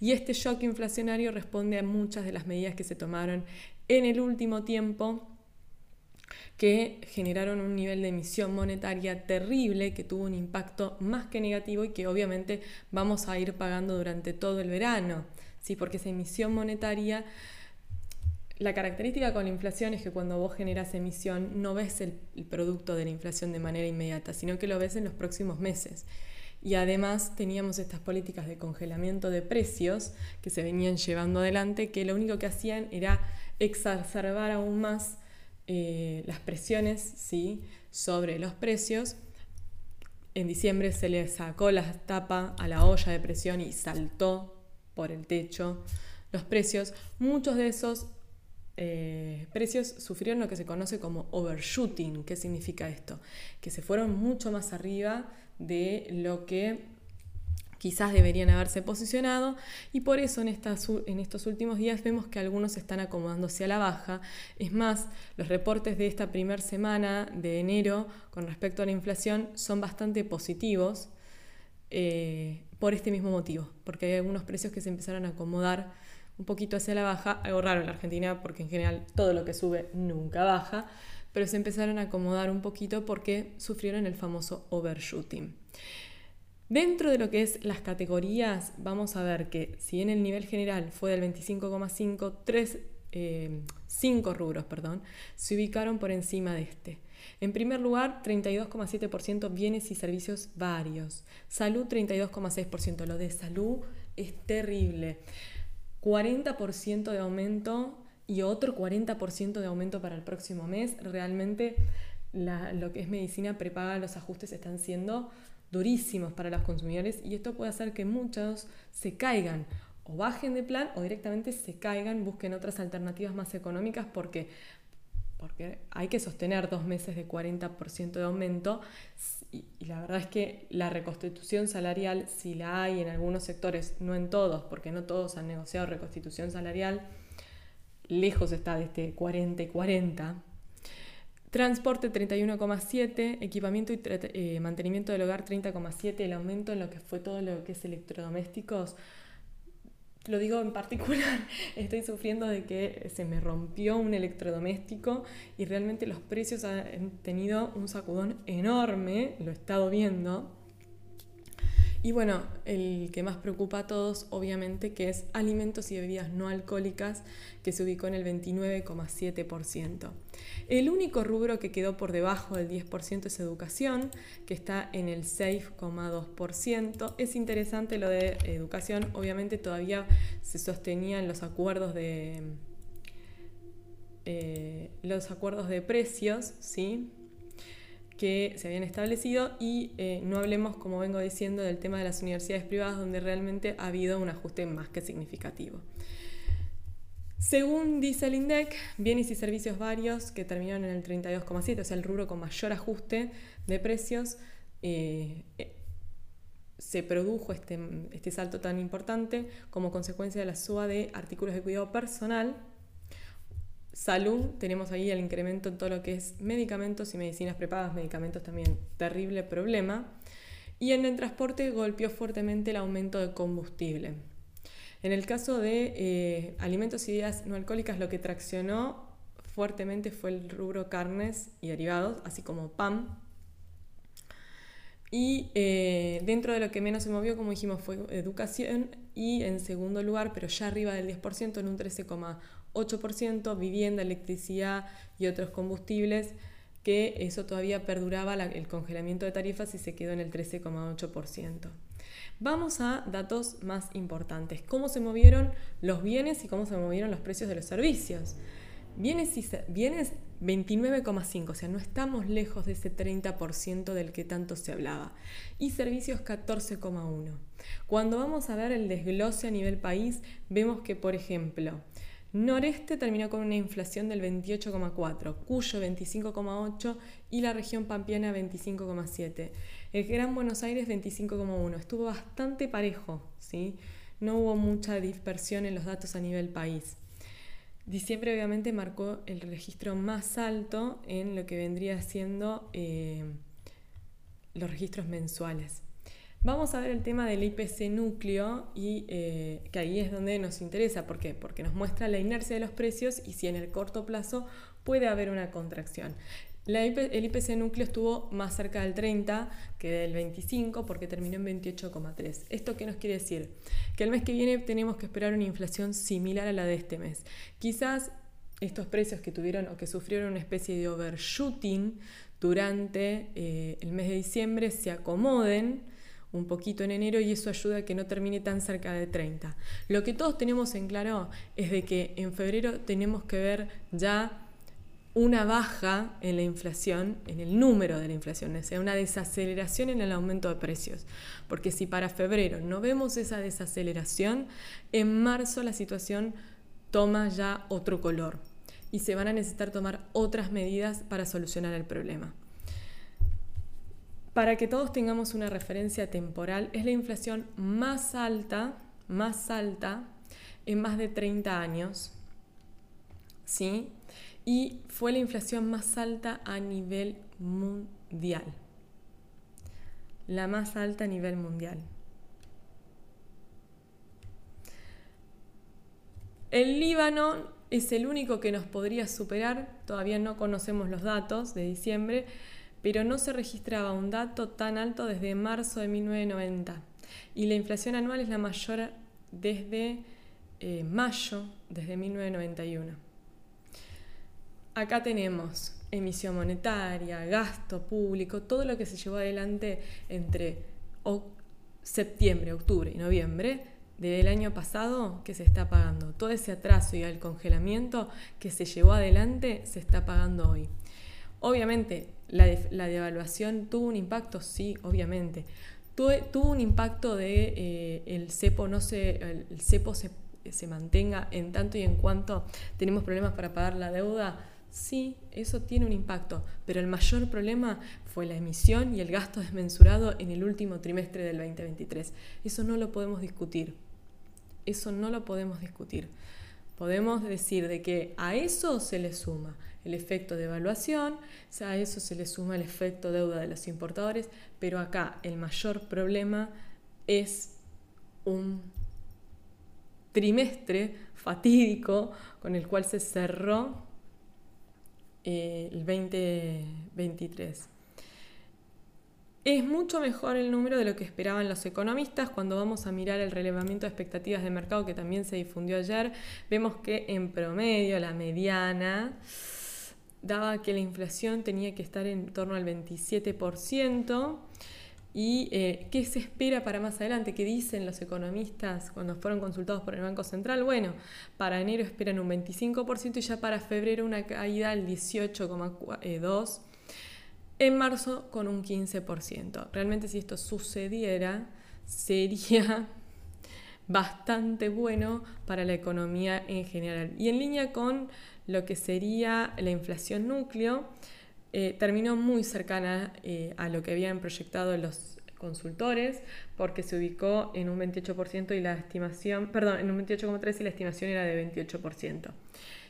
Y este shock inflacionario responde a muchas de las medidas que se tomaron en el último tiempo que generaron un nivel de emisión monetaria terrible que tuvo un impacto más que negativo y que obviamente vamos a ir pagando durante todo el verano. ¿Sí? porque esa emisión monetaria, la característica con la inflación es que cuando vos generas emisión no ves el, producto de la inflación de manera inmediata, sino que lo ves en los próximos meses. Y además teníamos estas políticas de congelamiento de precios que se venían llevando adelante, que lo único que hacían era exacerbar aún más eh, las presiones ¿sí? sobre los precios. En diciembre se le sacó la tapa a la olla de presión y saltó por el techo los precios, muchos de esos eh, precios sufrieron lo que se conoce como overshooting. ¿Qué significa esto? Que se fueron mucho más arriba de lo que quizás deberían haberse posicionado y por eso en, en estos últimos días vemos que algunos están acomodándose a la baja. Es más, los reportes de esta primera semana de enero con respecto a la inflación son bastante positivos. Eh, por este mismo motivo, porque hay algunos precios que se empezaron a acomodar un poquito hacia la baja, algo raro en la Argentina porque en general todo lo que sube nunca baja, pero se empezaron a acomodar un poquito porque sufrieron el famoso overshooting. Dentro de lo que es las categorías, vamos a ver que si en el nivel general fue del 25,5, 3, 5 rubros perdón, se ubicaron por encima de este. En primer lugar, 32,7% bienes y servicios varios. Salud, 32,6%. Lo de salud es terrible. 40% de aumento y otro 40% de aumento para el próximo mes. Realmente lo que es medicina prepaga, los ajustes están siendo durísimos para los consumidores y esto puede hacer que muchos se caigan o bajen de plan o directamente se caigan, busquen otras alternativas más económicas porque porque hay que sostener dos meses de 40% de aumento y, la verdad es que la reconstitución salarial, si la hay en algunos sectores, no en todos, porque no todos han negociado reconstitución salarial, lejos está de este 40 y 40. Transporte 31,7, equipamiento y eh, mantenimiento del hogar 30,7, el aumento en lo que fue todo lo que es electrodomésticos lo digo en particular, (laughs) estoy sufriendo de que se me rompió un electrodoméstico y realmente los precios han tenido un sacudón enorme, lo he estado viendo. Y bueno, el que más preocupa a todos, obviamente, que es alimentos y bebidas no alcohólicas, que se ubicó en el 29,7%. El único rubro que quedó por debajo del 10% es educación, que está en el 6,2%. Es interesante lo de educación, obviamente todavía se sostenían los acuerdos de... Eh, los acuerdos de precios, ¿sí? Que se habían establecido y eh, no hablemos, como vengo diciendo, del tema de las universidades privadas donde realmente ha habido un ajuste más que significativo. Según dice el INDEC, bienes y servicios varios que terminaron en el 32,7, o sea, el rubro con mayor ajuste de precios, eh, eh, se produjo este, este salto tan importante como consecuencia de la suba de artículos de cuidado personal, Salud, tenemos ahí el incremento en todo lo que es medicamentos y medicinas preparadas, medicamentos también, terrible problema. Y en el transporte golpeó fuertemente el aumento de combustible. En el caso de eh, alimentos y bebidas no alcohólicas, lo que traccionó fuertemente fue el rubro carnes y derivados, así como pan. Y eh, dentro de lo que menos se movió, como dijimos, fue educación y en segundo lugar, pero ya arriba del 10%, en un 13,1%, 8%, vivienda, electricidad y otros combustibles, que eso todavía perduraba el congelamiento de tarifas y se quedó en el 13,8%. Vamos a datos más importantes. ¿Cómo se movieron los bienes y cómo se movieron los precios de los servicios? Bienes, bienes 29,5, o sea, no estamos lejos de ese 30% del que tanto se hablaba. Y servicios 14,1. Cuando vamos a ver el desglose a nivel país, vemos que, por ejemplo, Noreste terminó con una inflación del 28,4, Cuyo 25,8 y la región Pampeana 25,7. El Gran Buenos Aires 25,1. Estuvo bastante parejo, ¿sí? No hubo mucha dispersión en los datos a nivel país. Diciembre obviamente marcó el registro más alto en lo que vendría siendo eh, los registros mensuales. Vamos a ver el tema del IPC núcleo y eh, que ahí es donde nos interesa. ¿Por qué? Porque nos muestra la inercia de los precios y si en el corto plazo puede haber una contracción. el IPC núcleo estuvo más cerca del 30 que del 25 porque terminó en 28,3. ¿Esto qué nos quiere decir? Que el mes que viene tenemos que esperar una inflación similar a la de este mes. Quizás estos precios que tuvieron o que sufrieron una especie de overshooting durante eh, el mes de diciembre se acomoden un poquito en enero y eso ayuda a que no termine tan cerca de 30. Lo que todos tenemos en claro es de que en febrero tenemos que ver ya una baja en la inflación, en el número de la inflación, es sea, una desaceleración en el aumento de precios. Porque si para febrero no vemos esa desaceleración, en marzo la situación toma ya otro color y se van a necesitar tomar otras medidas para solucionar el problema. Para que todos tengamos una referencia temporal, es la inflación más alta, más alta en más de 30 años. ¿Sí? Y fue la inflación más alta a nivel mundial. La más alta a nivel mundial. El Líbano es el único que nos podría superar, todavía no conocemos los datos de diciembre, pero no se registraba un dato tan alto desde marzo de 1990 y la inflación anual es la mayor desde eh, mayo, desde 1991. Acá tenemos emisión monetaria, gasto público, todo lo que se llevó adelante entre septiembre, octubre y noviembre del año pasado que se está pagando. Todo ese atraso y el congelamiento que se llevó adelante se está pagando hoy. Obviamente, la, devaluación tuvo un impacto, sí, obviamente. Tuvo, un impacto de eh, el cepo no se, el cepo se, se mantenga en tanto y en cuanto tenemos problemas para pagar la deuda. Sí, eso tiene un impacto, pero el mayor problema fue la emisión y el gasto desmensurado en el último trimestre del 2023. Eso no lo podemos discutir. Eso no lo podemos discutir. Podemos decir de que a eso se le suma el efecto de evaluación, a eso se le suma el efecto deuda de los importadores, pero acá el mayor problema es un trimestre fatídico con el cual se cerró eh, el 2023. Es mucho mejor el número de lo que esperaban los economistas. Cuando vamos a mirar el relevamiento de expectativas de mercado que también se difundió ayer, vemos que en promedio la mediana daba que la inflación tenía que estar en torno al 27%. ¿Y eh, qué se espera para más adelante? ¿Qué dicen los economistas cuando fueron consultados por el Banco Central? Bueno, para enero esperan un 25% y ya para febrero una caída al 18,2%. En marzo con un 15%. Realmente si esto sucediera sería bastante bueno para la economía en general. Y en línea con lo que sería la inflación núcleo, eh, terminó muy cercana eh, a lo que habían proyectado los consultores, porque se ubicó en un 28% y la estimación, perdón, en un 28,3 y la estimación era de 28%.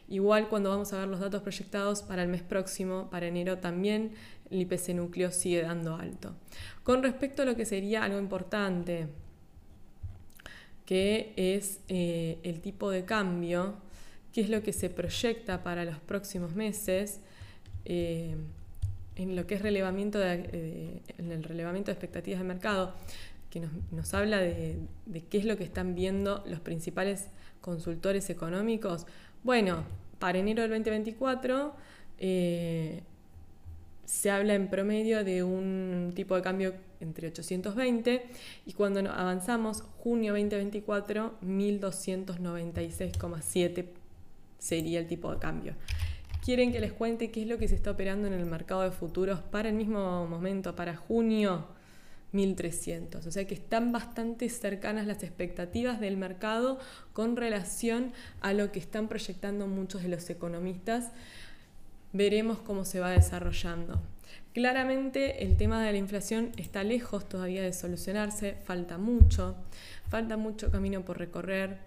Igual cuando vamos a ver los datos proyectados para el mes próximo, para enero también, el IPC núcleo sigue dando alto. Con respecto a lo que sería algo importante, que es eh, el tipo de cambio, qué es lo que se proyecta para los próximos meses eh, en lo que es relevamiento eh, en el relevamiento de expectativas de mercado, que nos, habla de, qué es lo que están viendo los principales consultores económicos. Bueno, para enero del 2024 se habla en promedio de un tipo de cambio entre 820 y cuando avanzamos, junio 2024, 1296,7 sería el tipo de cambio. ¿Quieren que les cuente qué es lo que se está operando en el mercado de futuros para el mismo momento, para junio? 1300. O sea que están bastante cercanas las expectativas del mercado con relación a lo que están proyectando muchos de los economistas. Veremos cómo se va desarrollando. Claramente el tema de la inflación está lejos todavía de solucionarse, falta mucho, falta mucho camino por recorrer.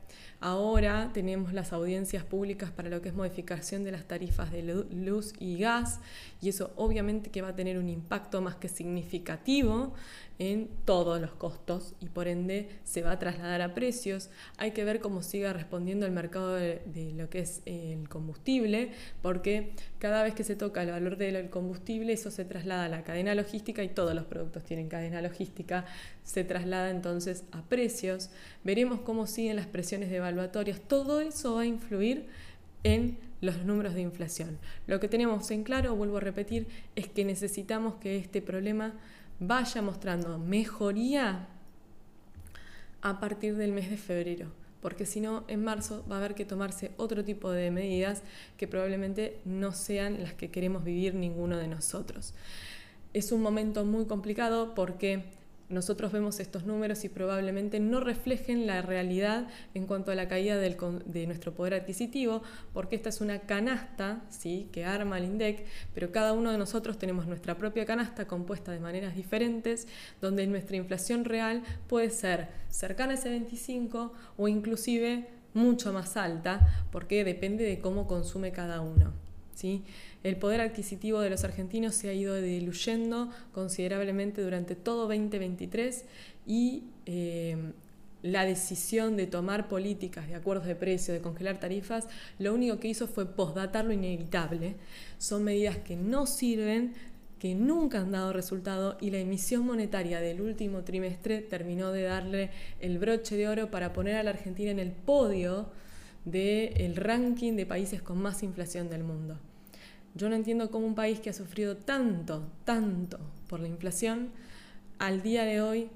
Ahora tenemos las audiencias públicas para lo que es modificación de las tarifas de luz y gas y eso obviamente que va a tener un impacto más que significativo en todos los costos y por ende se va a trasladar a precios. Hay que ver cómo siga respondiendo el mercado de, lo que es el combustible, porque cada vez que se toca el valor del combustible, eso se traslada a la cadena logística y todos los productos tienen cadena logística, se traslada entonces a precios. Veremos cómo siguen las presiones devaluatorias. Todo eso va a influir en los números de inflación. Lo que tenemos en claro, vuelvo a repetir, es que necesitamos que este problema vaya mostrando mejoría a partir del mes de febrero, porque si no, en marzo va a haber que tomarse otro tipo de medidas que probablemente no sean las que queremos vivir ninguno de nosotros. Es un momento muy complicado porque nosotros vemos estos números y probablemente no reflejen la realidad en cuanto a la caída de nuestro poder adquisitivo, porque esta es una canasta ¿sí? que arma el INDEC, pero cada uno de nosotros tenemos nuestra propia canasta compuesta de maneras diferentes, donde nuestra inflación real puede ser cercana a ese 25 o inclusive mucho más alta, porque depende de cómo consume cada uno. ¿Sí? El poder adquisitivo de los argentinos se ha ido diluyendo considerablemente durante todo 2023 y eh, la decisión de tomar políticas de acuerdos de precio, de congelar tarifas, lo único que hizo fue postdatar lo inevitable. Son medidas que no sirven, que nunca han dado resultado y la emisión monetaria del último trimestre terminó de darle el broche de oro para poner a la Argentina en el podio del ranking de países con más inflación del mundo. Yo no entiendo cómo un país que ha sufrido tanto, tanto por la inflación, al día de hoy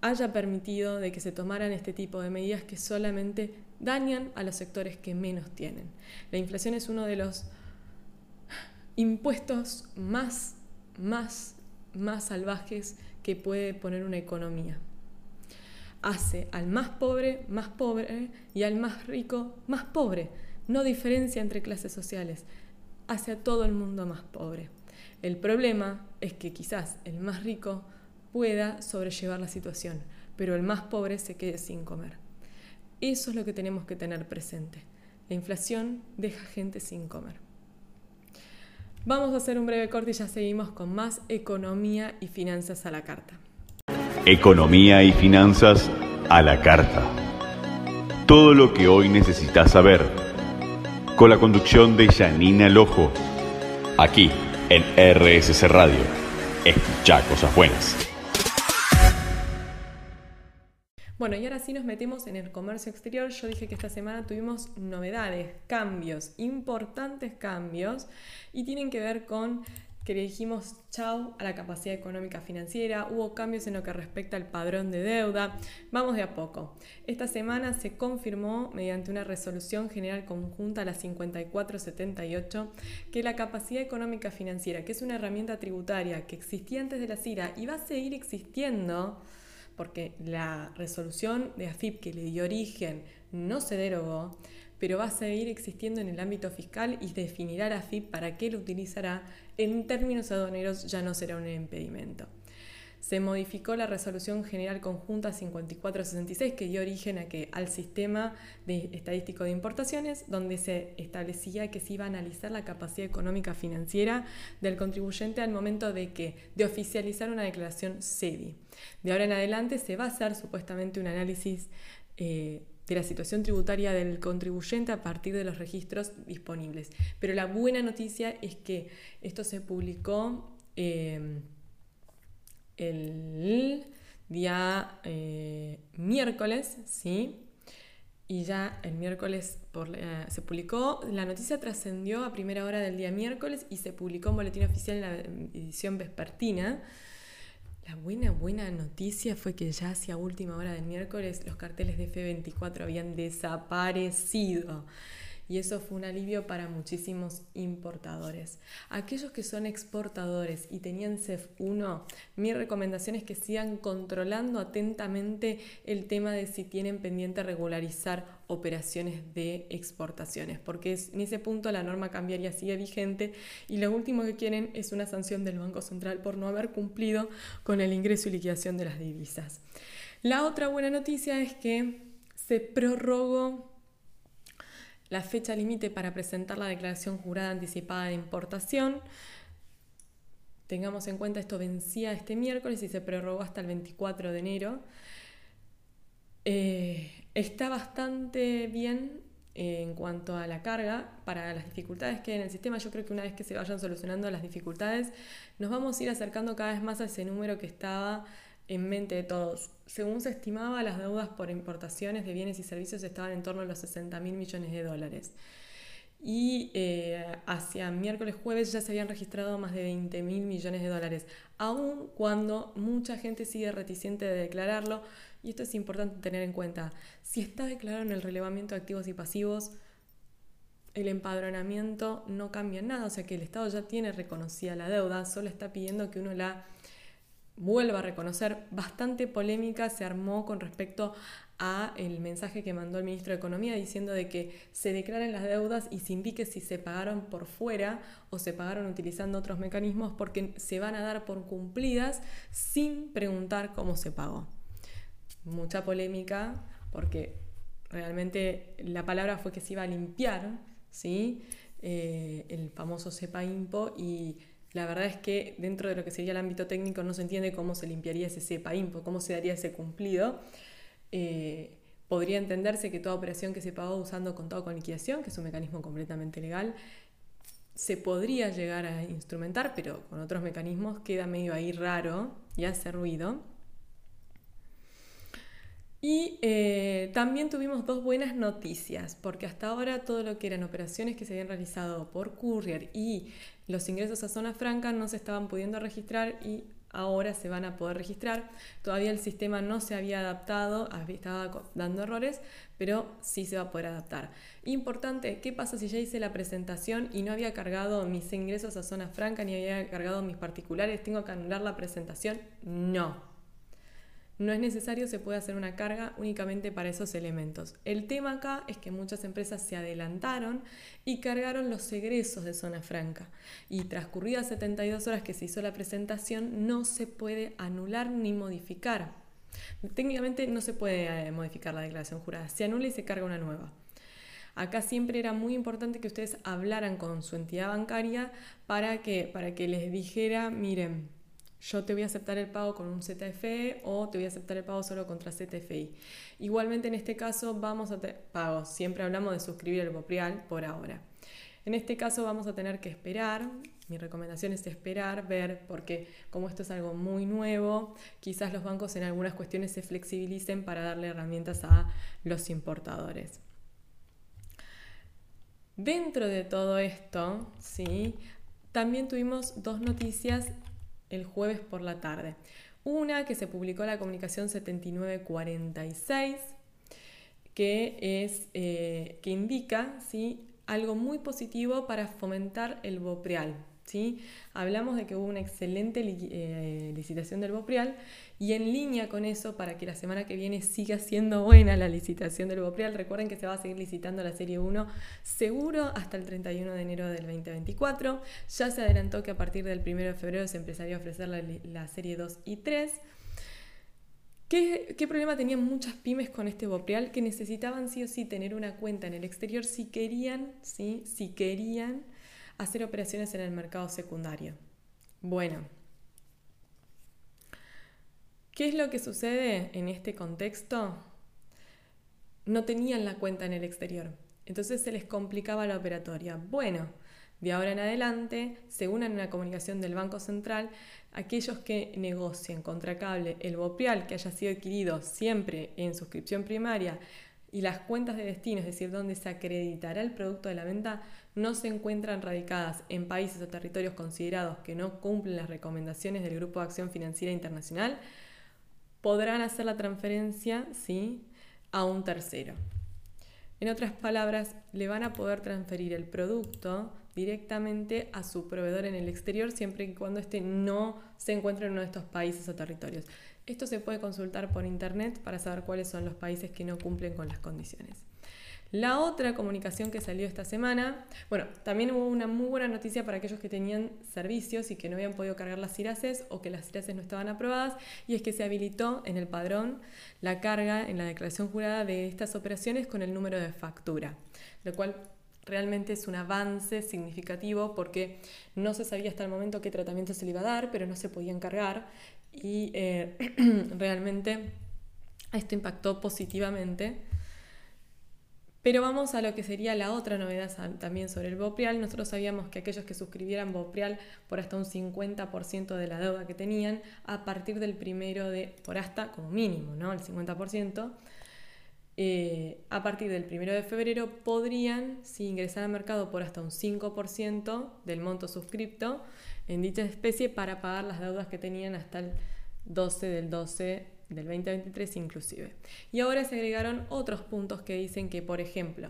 haya permitido de que se tomaran este tipo de medidas que solamente dañan a los sectores que menos tienen. La inflación es uno de los impuestos más, más, más salvajes que puede poner una economía. Hace al más pobre más pobre y al más rico más pobre. No diferencia entre clases sociales hacia todo el mundo más pobre. El problema es que quizás el más rico pueda sobrellevar la situación, pero el más pobre se quede sin comer. Eso es lo que tenemos que tener presente. La inflación deja gente sin comer. Vamos a hacer un breve corte y ya seguimos con más economía y finanzas a la carta. Economía y finanzas a la carta. Todo lo que hoy necesitas saber con la conducción de Janina Lojo, aquí en RSC Radio. Escucha cosas buenas. Bueno, y ahora sí nos metemos en el comercio exterior. Yo dije que esta semana tuvimos novedades, cambios, importantes cambios, y tienen que ver con que le dijimos chau a la capacidad económica financiera, hubo cambios en lo que respecta al padrón de deuda, vamos de a poco. Esta semana se confirmó mediante una resolución general conjunta, la 5478, que la capacidad económica financiera, que es una herramienta tributaria que existía antes de la CIRA y va a seguir existiendo, porque la resolución de AFIP que le dio origen no se derogó, pero va a seguir existiendo en el ámbito fiscal y definirá la FIP para qué lo utilizará, en términos aduaneros ya no será un impedimento. Se modificó la resolución general conjunta 5466 que dio origen a que, al sistema estadístico de importaciones, donde se establecía que se iba a analizar la capacidad económica financiera del contribuyente al momento de que de oficializar una declaración SEDI. De ahora en adelante se va a hacer supuestamente un análisis eh, de la situación tributaria del contribuyente a partir de los registros disponibles. Pero la buena noticia es que esto se publicó em, el día eh, miércoles, ¿sí? y ya el miércoles se publicó, la noticia trascendió a primera hora del día miércoles y se publicó en boletín oficial en la edición vespertina. La buena, buena noticia fue que ya hacia última hora del miércoles los carteles de F24 habían desaparecido y eso fue un alivio para muchísimos importadores. Aquellos que son exportadores y tenían CEF 1, mi recomendación es que sigan controlando atentamente el tema de si tienen pendiente regularizar operaciones de exportaciones, porque en ese punto la norma cambiaria sigue vigente y lo último que quieren es una sanción del Banco Central por no haber cumplido con el ingreso y liquidación de las divisas. La otra buena noticia es que se prorrogó la fecha límite para presentar la declaración jurada anticipada de importación. Tengamos en cuenta esto vencía este miércoles y se prorrogó hasta el 24 de enero. Eh, está bastante bien eh, en cuanto a la carga para las dificultades que hay en el sistema. Yo creo que una vez que se vayan solucionando las dificultades, nos vamos a ir acercando cada vez más a ese número que estaba en mente de todos. Según se estimaba, las deudas por importaciones de bienes y servicios estaban en torno a los 60 mil millones de dólares. Y eh, hacia miércoles jueves ya se habían registrado más de 20 mil millones de dólares, aun cuando mucha gente sigue reticente de declararlo. Y esto es importante tener en cuenta. Si está declarado en el relevamiento de activos y pasivos, el empadronamiento no cambia nada, o sea que el Estado ya tiene reconocida la deuda, solo está pidiendo que uno la vuelvo a reconocer, bastante polémica se armó con respecto a el mensaje que mandó el ministro de Economía diciendo de que se declaren las deudas y se indique si se pagaron por fuera o se pagaron utilizando otros mecanismos porque se van a dar por cumplidas sin preguntar cómo se pagó. Mucha polémica porque realmente la palabra fue que se iba a limpiar ¿sí? Eh, el famoso CEPA IMPO y la verdad es que dentro de lo que sería el ámbito técnico no se entiende cómo se limpiaría ese CEPA IMPO, cómo se daría ese cumplido. Eh, podría entenderse que toda operación que se pagó usando contado con liquidación, que es un mecanismo completamente legal, se podría llegar a instrumentar, pero con otros mecanismos queda medio ahí raro y hace ruido. Y eh, también tuvimos dos buenas noticias, porque hasta ahora todo lo que eran operaciones que se habían realizado por courier y los ingresos a zona franca no se estaban pudiendo registrar y ahora se van a poder registrar. Todavía el sistema no se había adaptado, estaba dando errores, pero sí se va a poder adaptar. Importante, ¿qué pasa si ya hice la presentación y no había cargado mis ingresos a zona franca ni había cargado mis particulares? ¿Tengo que anular la presentación? No. No es necesario, se puede hacer una carga únicamente para esos elementos. El tema acá es que muchas empresas se adelantaron y cargaron los egresos de zona franca. Y transcurridas 72 horas que se hizo la presentación, no se puede anular ni modificar. Técnicamente no se puede eh, modificar la declaración jurada, se anula y se carga una nueva. Acá siempre era muy importante que ustedes hablaran con su entidad bancaria para que, para que les dijera, miren, yo te voy a aceptar el pago con un ZFE o te voy a aceptar el pago solo contra ZFI. Igualmente en este caso vamos a pago, siempre hablamos de suscribir el Boprial por ahora. En este caso vamos a tener que esperar, mi recomendación es esperar, ver, porque como esto es algo muy nuevo, quizás los bancos en algunas cuestiones se flexibilicen para darle herramientas a los importadores. Dentro de todo esto, ¿sí? también tuvimos dos noticias el jueves por la tarde. Una que se publicó en la comunicación 7946, que, es, eh, que indica ¿sí? algo muy positivo para fomentar el bopreal. ¿Sí? Hablamos de que hubo una excelente eh, licitación del Boprial y en línea con eso, para que la semana que viene siga siendo buena la licitación del Boprial, recuerden que se va a seguir licitando la serie 1 seguro hasta el 31 de enero del 2024. Ya se adelantó que a partir del 1 de febrero se empezaría a ofrecer la, serie 2 y 3. ¿Qué, ¿Qué, problema tenían muchas pymes con este Boprial? Que necesitaban sí o sí tener una cuenta en el exterior si querían, ¿sí? si querían hacer operaciones en el mercado secundario. Bueno, ¿qué es lo que sucede en este contexto? No tenían la cuenta en el exterior, entonces se les complicaba la operatoria. Bueno, de ahora en adelante se unen en la comunicación del Banco Central aquellos que negocien contra cable el BOPIAL que haya sido adquirido siempre en suscripción primaria y las cuentas de destino, es decir, donde se acreditará el producto de la venta, no se encuentran radicadas en países o territorios considerados que no cumplen las recomendaciones del Grupo de Acción Financiera Internacional, podrán hacer la transferencia ¿sí? a un tercero. En otras palabras, le van a poder transferir el producto directamente a su proveedor en el exterior siempre y cuando éste no se encuentre en uno de estos países o territorios. Esto se puede consultar por internet para saber cuáles son los países que no cumplen con las condiciones. La otra comunicación que salió esta semana, bueno, también hubo una muy buena noticia para aquellos que tenían servicios y que no habían podido cargar las CIRASES o que las CIRASES no estaban aprobadas, y es que se habilitó en el padrón la carga en la declaración jurada de estas operaciones con el número de factura, lo cual realmente es un avance significativo porque no se sabía hasta el momento qué tratamiento se le iba a dar, pero no se podían cargar y eh, (clears throat) realmente esto impactó positivamente. Pero vamos a lo que sería la otra novedad también sobre el Boprial. Nosotros sabíamos que aquellos que suscribieran Boprial por hasta un 50% de la deuda que tenían, a partir del primero de, por hasta como mínimo, ¿no? El 50%, eh, a partir del primero de febrero podrían, si ingresar al mercado por hasta un 5% del monto suscripto, en dicha especie para pagar las deudas que tenían hasta el 12 del 12 del 2023 inclusive. Y ahora se agregaron otros puntos que dicen que, por ejemplo,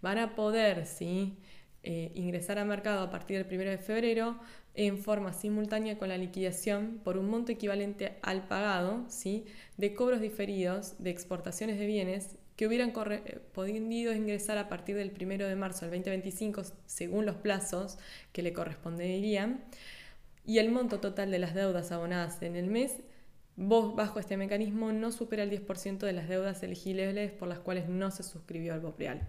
van a poder ¿sí? Eh, ingresar al mercado a partir del 1 de febrero en forma simultánea con la liquidación por un monto equivalente al pagado ¿sí? de cobros diferidos de exportaciones de bienes que hubieran eh, podido ingresar a partir del 1 de marzo del 2025 según los plazos que le corresponderían y el monto total de las deudas abonadas en el mes bajo este mecanismo no supera el 10% de las deudas elegibles por las cuales no se suscribió al BOPREAL.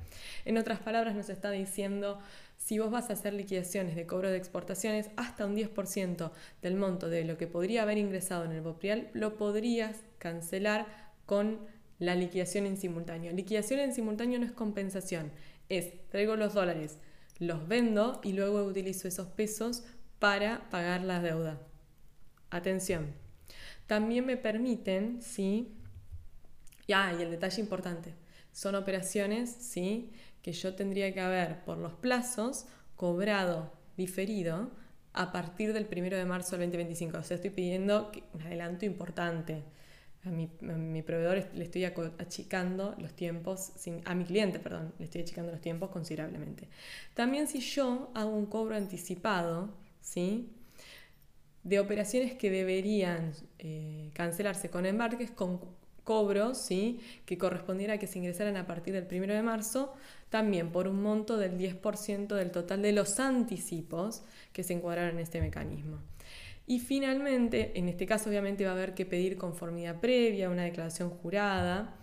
En otras palabras, nos está diciendo, si vos vas a hacer liquidaciones de cobro de exportaciones, hasta un 10% del monto de lo que podría haber ingresado en el BOPREAL, lo podrías cancelar con la liquidación en simultáneo. Liquidación en simultáneo no es compensación, es traigo los dólares, los vendo y luego utilizo esos pesos para pagar la deuda. Atención. También me permiten, ¿sí? Ah, y el detalle importante, son operaciones, ¿sí? Que yo tendría que haber por los plazos cobrado diferido a partir del 1 de marzo del 2025. O sea, estoy pidiendo un adelanto importante. A mi, proveedor le estoy achicando los tiempos, a mi cliente, perdón, le estoy achicando los tiempos considerablemente. También si yo hago un cobro anticipado, ¿sí? De operaciones que deberían eh, cancelarse con embarques, con cobros, ¿sí? Que correspondiera a que se ingresaran a partir del 1 de marzo, también por un monto del 10% del total de los anticipos que se encuadraron en este mecanismo. Y finalmente, en este caso obviamente va a haber que pedir conformidad previa, una declaración jurada.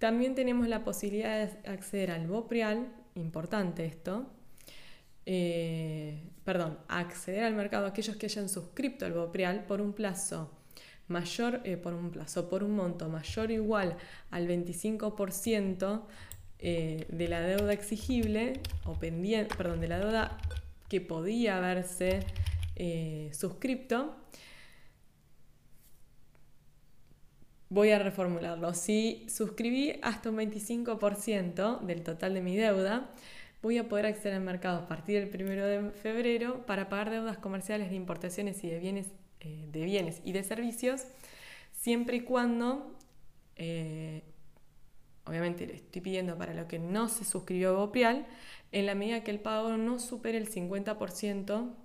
También tenemos la posibilidad de acceder al BOPREAL, importante esto, eh, perdón, acceder al mercado aquellos que hayan suscrito al BOPREAL por un plazo mayor, eh, por un plazo, por un monto mayor o igual al 25% eh, de la deuda exigible o pendiente, perdón, de la deuda que podía haberse eh, suscripto, voy a reformularlo. Si suscribí hasta un 25% del total de mi deuda, voy a poder acceder al mercado a partir del 1 de febrero para pagar deudas comerciales de importaciones y de bienes, eh, y de servicios, siempre y cuando, eh, obviamente le estoy pidiendo para lo que no se suscribió a Bopial, en la medida que el pago no supere el 50%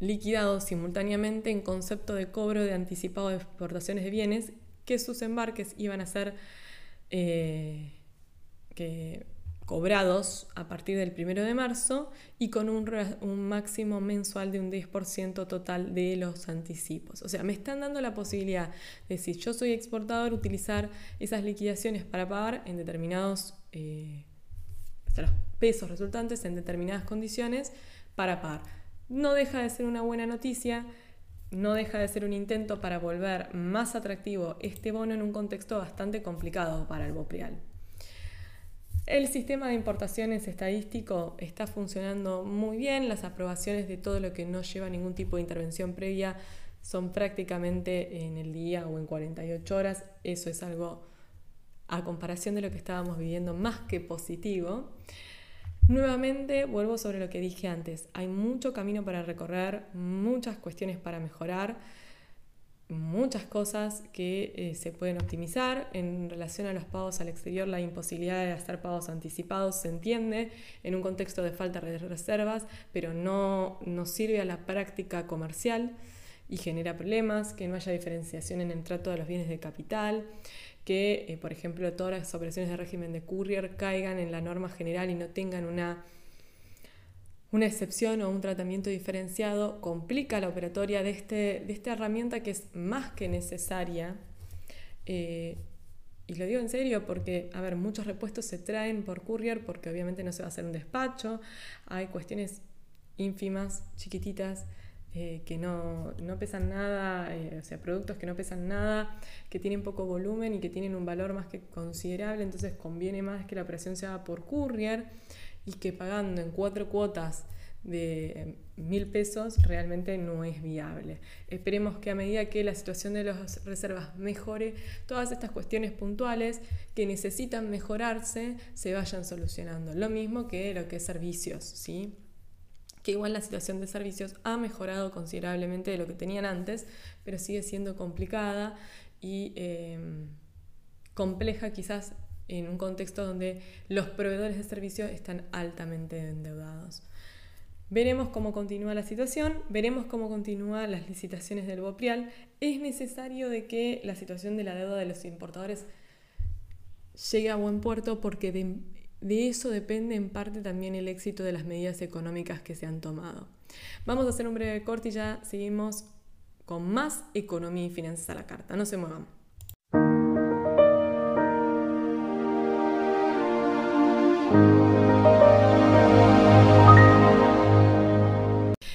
liquidado simultáneamente en concepto de cobro de anticipado de exportaciones de bienes, que sus embarques iban a ser eh, cobrados a partir del 1 de marzo y con un, un máximo mensual de un 10% total de los anticipos. O sea, me están dando la posibilidad de, si yo soy exportador, utilizar esas liquidaciones para pagar en determinados eh, los pesos resultantes en determinadas condiciones para pagar no deja de ser una buena noticia, no deja de ser un intento para volver más atractivo este bono en un contexto bastante complicado para el Boprial. El sistema de importaciones estadístico está funcionando muy bien, las aprobaciones de todo lo que no lleva ningún tipo de intervención previa son prácticamente en el día o en 48 horas. Eso es algo a comparación de lo que estábamos viviendo más que positivo. Nuevamente vuelvo sobre lo que dije antes. Hay mucho camino para recorrer, muchas cuestiones para mejorar, muchas cosas que eh, se pueden optimizar. En relación a los pagos al exterior, la imposibilidad de hacer pagos anticipados se entiende en un contexto de falta de reservas, pero no, no sirve a la práctica comercial y genera problemas, que no haya diferenciación en el trato de los bienes de capital que, eh, por ejemplo, todas las operaciones de régimen de courier caigan en la norma general y no tengan una, una excepción o un tratamiento diferenciado, complica la operatoria de, este, de esta herramienta que es más que necesaria. Eh, y lo digo en serio porque, a ver, muchos repuestos se traen por courier porque obviamente no se va a hacer un despacho, hay cuestiones ínfimas, chiquititas, eh, que no, pesan nada, eh, o sea, productos que no pesan nada, que tienen poco volumen y que tienen un valor más que considerable, entonces conviene más que la operación se por courier y que pagando en cuatro cuotas de mil pesos realmente no es viable. Esperemos que a medida que la situación de las reservas mejore, todas estas cuestiones puntuales que necesitan mejorarse se vayan solucionando. Lo mismo que lo que es servicios, ¿sí? Que igual la situación de servicios ha mejorado considerablemente de lo que tenían antes, pero sigue siendo complicada y em, compleja quizás en un contexto donde los proveedores de servicios están altamente endeudados. Veremos cómo continúa la situación, veremos cómo continúan las licitaciones del Boprial. Es necesario de que la situación de la deuda de los importadores llegue a buen puerto porque de, de eso depende en parte también el éxito de las medidas económicas que se han tomado. Vamos a hacer un breve corte y ya seguimos con más economía y finanzas a la carta. No se muevan.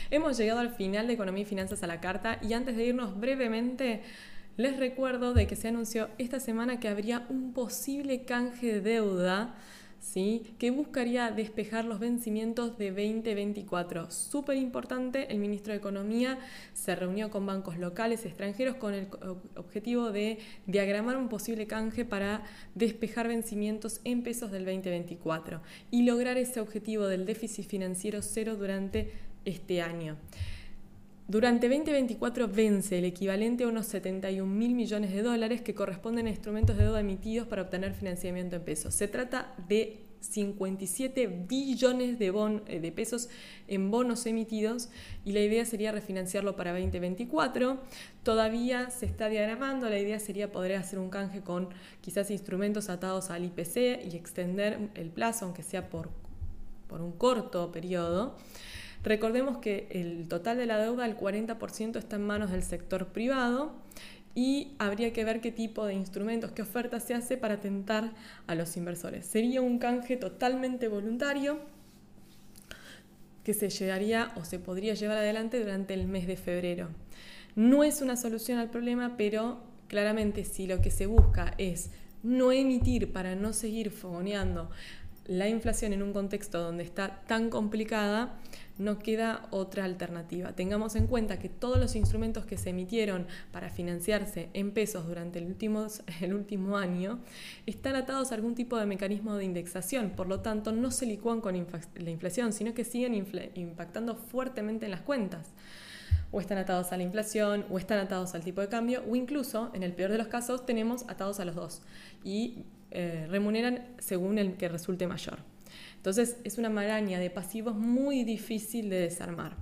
Hemos llegado al final de Economía y Finanzas a la Carta y antes de irnos brevemente, les recuerdo de que se anunció esta semana que habría un posible canje de deuda que buscaría despejar los vencimientos de 2024. Súper importante, el ministro de Economía se reunió con bancos locales extranjeros con el objetivo de diagramar un posible canje para despejar vencimientos en pesos del 2024 y lograr ese objetivo del déficit financiero cero durante este año. Durante 2024 vence el equivalente a unos 71 mil millones de dólares que corresponden a instrumentos de deuda emitidos para obtener financiamiento en pesos. Se trata de 57 billones de, eh, de pesos en bonos emitidos y la idea sería refinanciarlo para 2024. Todavía se está diagramando, la idea sería poder hacer un canje con quizás instrumentos atados al IPC y extender el plazo, aunque sea por, por un corto periodo. Recordemos que el total de la deuda, el 40% está en manos del sector privado y habría que ver qué tipo de instrumentos, qué oferta se hace para tentar a los inversores. Sería un canje totalmente voluntario que se llevaría o se podría llevar adelante durante el mes de febrero. No es una solución al problema, pero claramente si lo que se busca es no emitir para no seguir fogoneando la inflación en un contexto donde está tan complicada, no queda otra alternativa. Tengamos en cuenta que todos los instrumentos que se emitieron para financiarse en pesos durante el último, (laughs) el último año están atados a algún tipo de mecanismo de indexación, por lo tanto no se licúan con la inflación, sino que siguen impactando fuertemente en las cuentas o están atados a la inflación, o están atados al tipo de cambio, o incluso, en el peor de los casos, tenemos atados a los dos y eh, remuneran según el que resulte mayor. Entonces es una maraña de pasivos muy difícil de desarmar.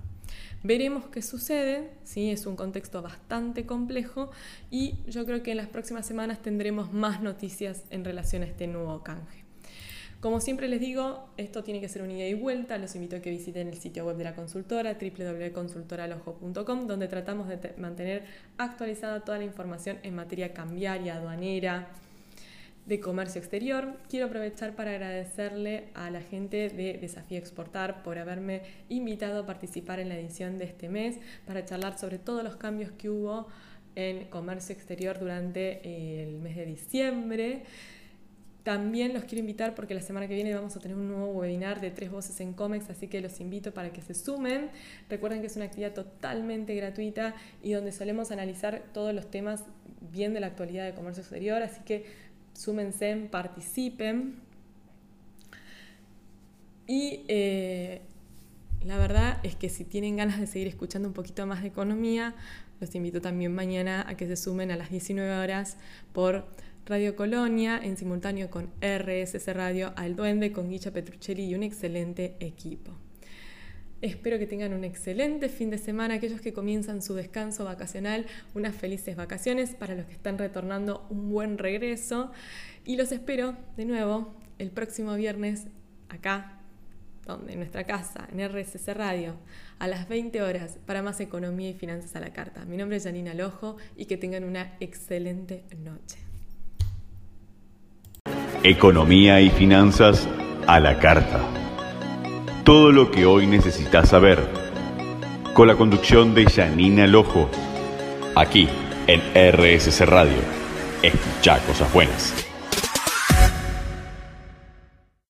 Veremos qué sucede, ¿sí? es un contexto bastante complejo y yo creo que en las próximas semanas tendremos más noticias en relación a este nuevo canje. Como siempre les digo, esto tiene que ser una ida y vuelta. Los invito a que visiten el sitio web de la consultora, www.consultoralojo.com, donde tratamos de mantener actualizada toda la información en materia cambiaria, aduanera, de comercio exterior. Quiero aprovechar para agradecerle a la gente de Desafío Exportar por haberme invitado a participar en la edición de este mes para charlar sobre todos los cambios que hubo en comercio exterior durante el mes de diciembre. También los quiero invitar porque la semana que viene vamos a tener un nuevo webinar de tres voces en COMEX, así que los invito para que se sumen. Recuerden que es una actividad totalmente gratuita y donde solemos analizar todos los temas bien de la actualidad de comercio exterior, así que súmense, participen. Y eh, la verdad es que si tienen ganas de seguir escuchando un poquito más de economía, los invito también mañana a que se sumen a las 19 horas por Radio Colonia, en simultáneo con RSS Radio Al Duende, con Guilla Petruccelli y un excelente equipo. Espero que tengan un excelente fin de semana, aquellos que comienzan su descanso vacacional, unas felices vacaciones, para los que están retornando un buen regreso y los espero de nuevo el próximo viernes acá, donde en nuestra casa, en RSS Radio, a las 20 horas para más economía y finanzas a la carta. Mi nombre es Janina Lojo y que tengan una excelente noche. Economía y finanzas a la carta. Todo lo que hoy necesitas saber. Con la conducción de Janina Lojo. Aquí en RSC Radio. Escucha cosas buenas.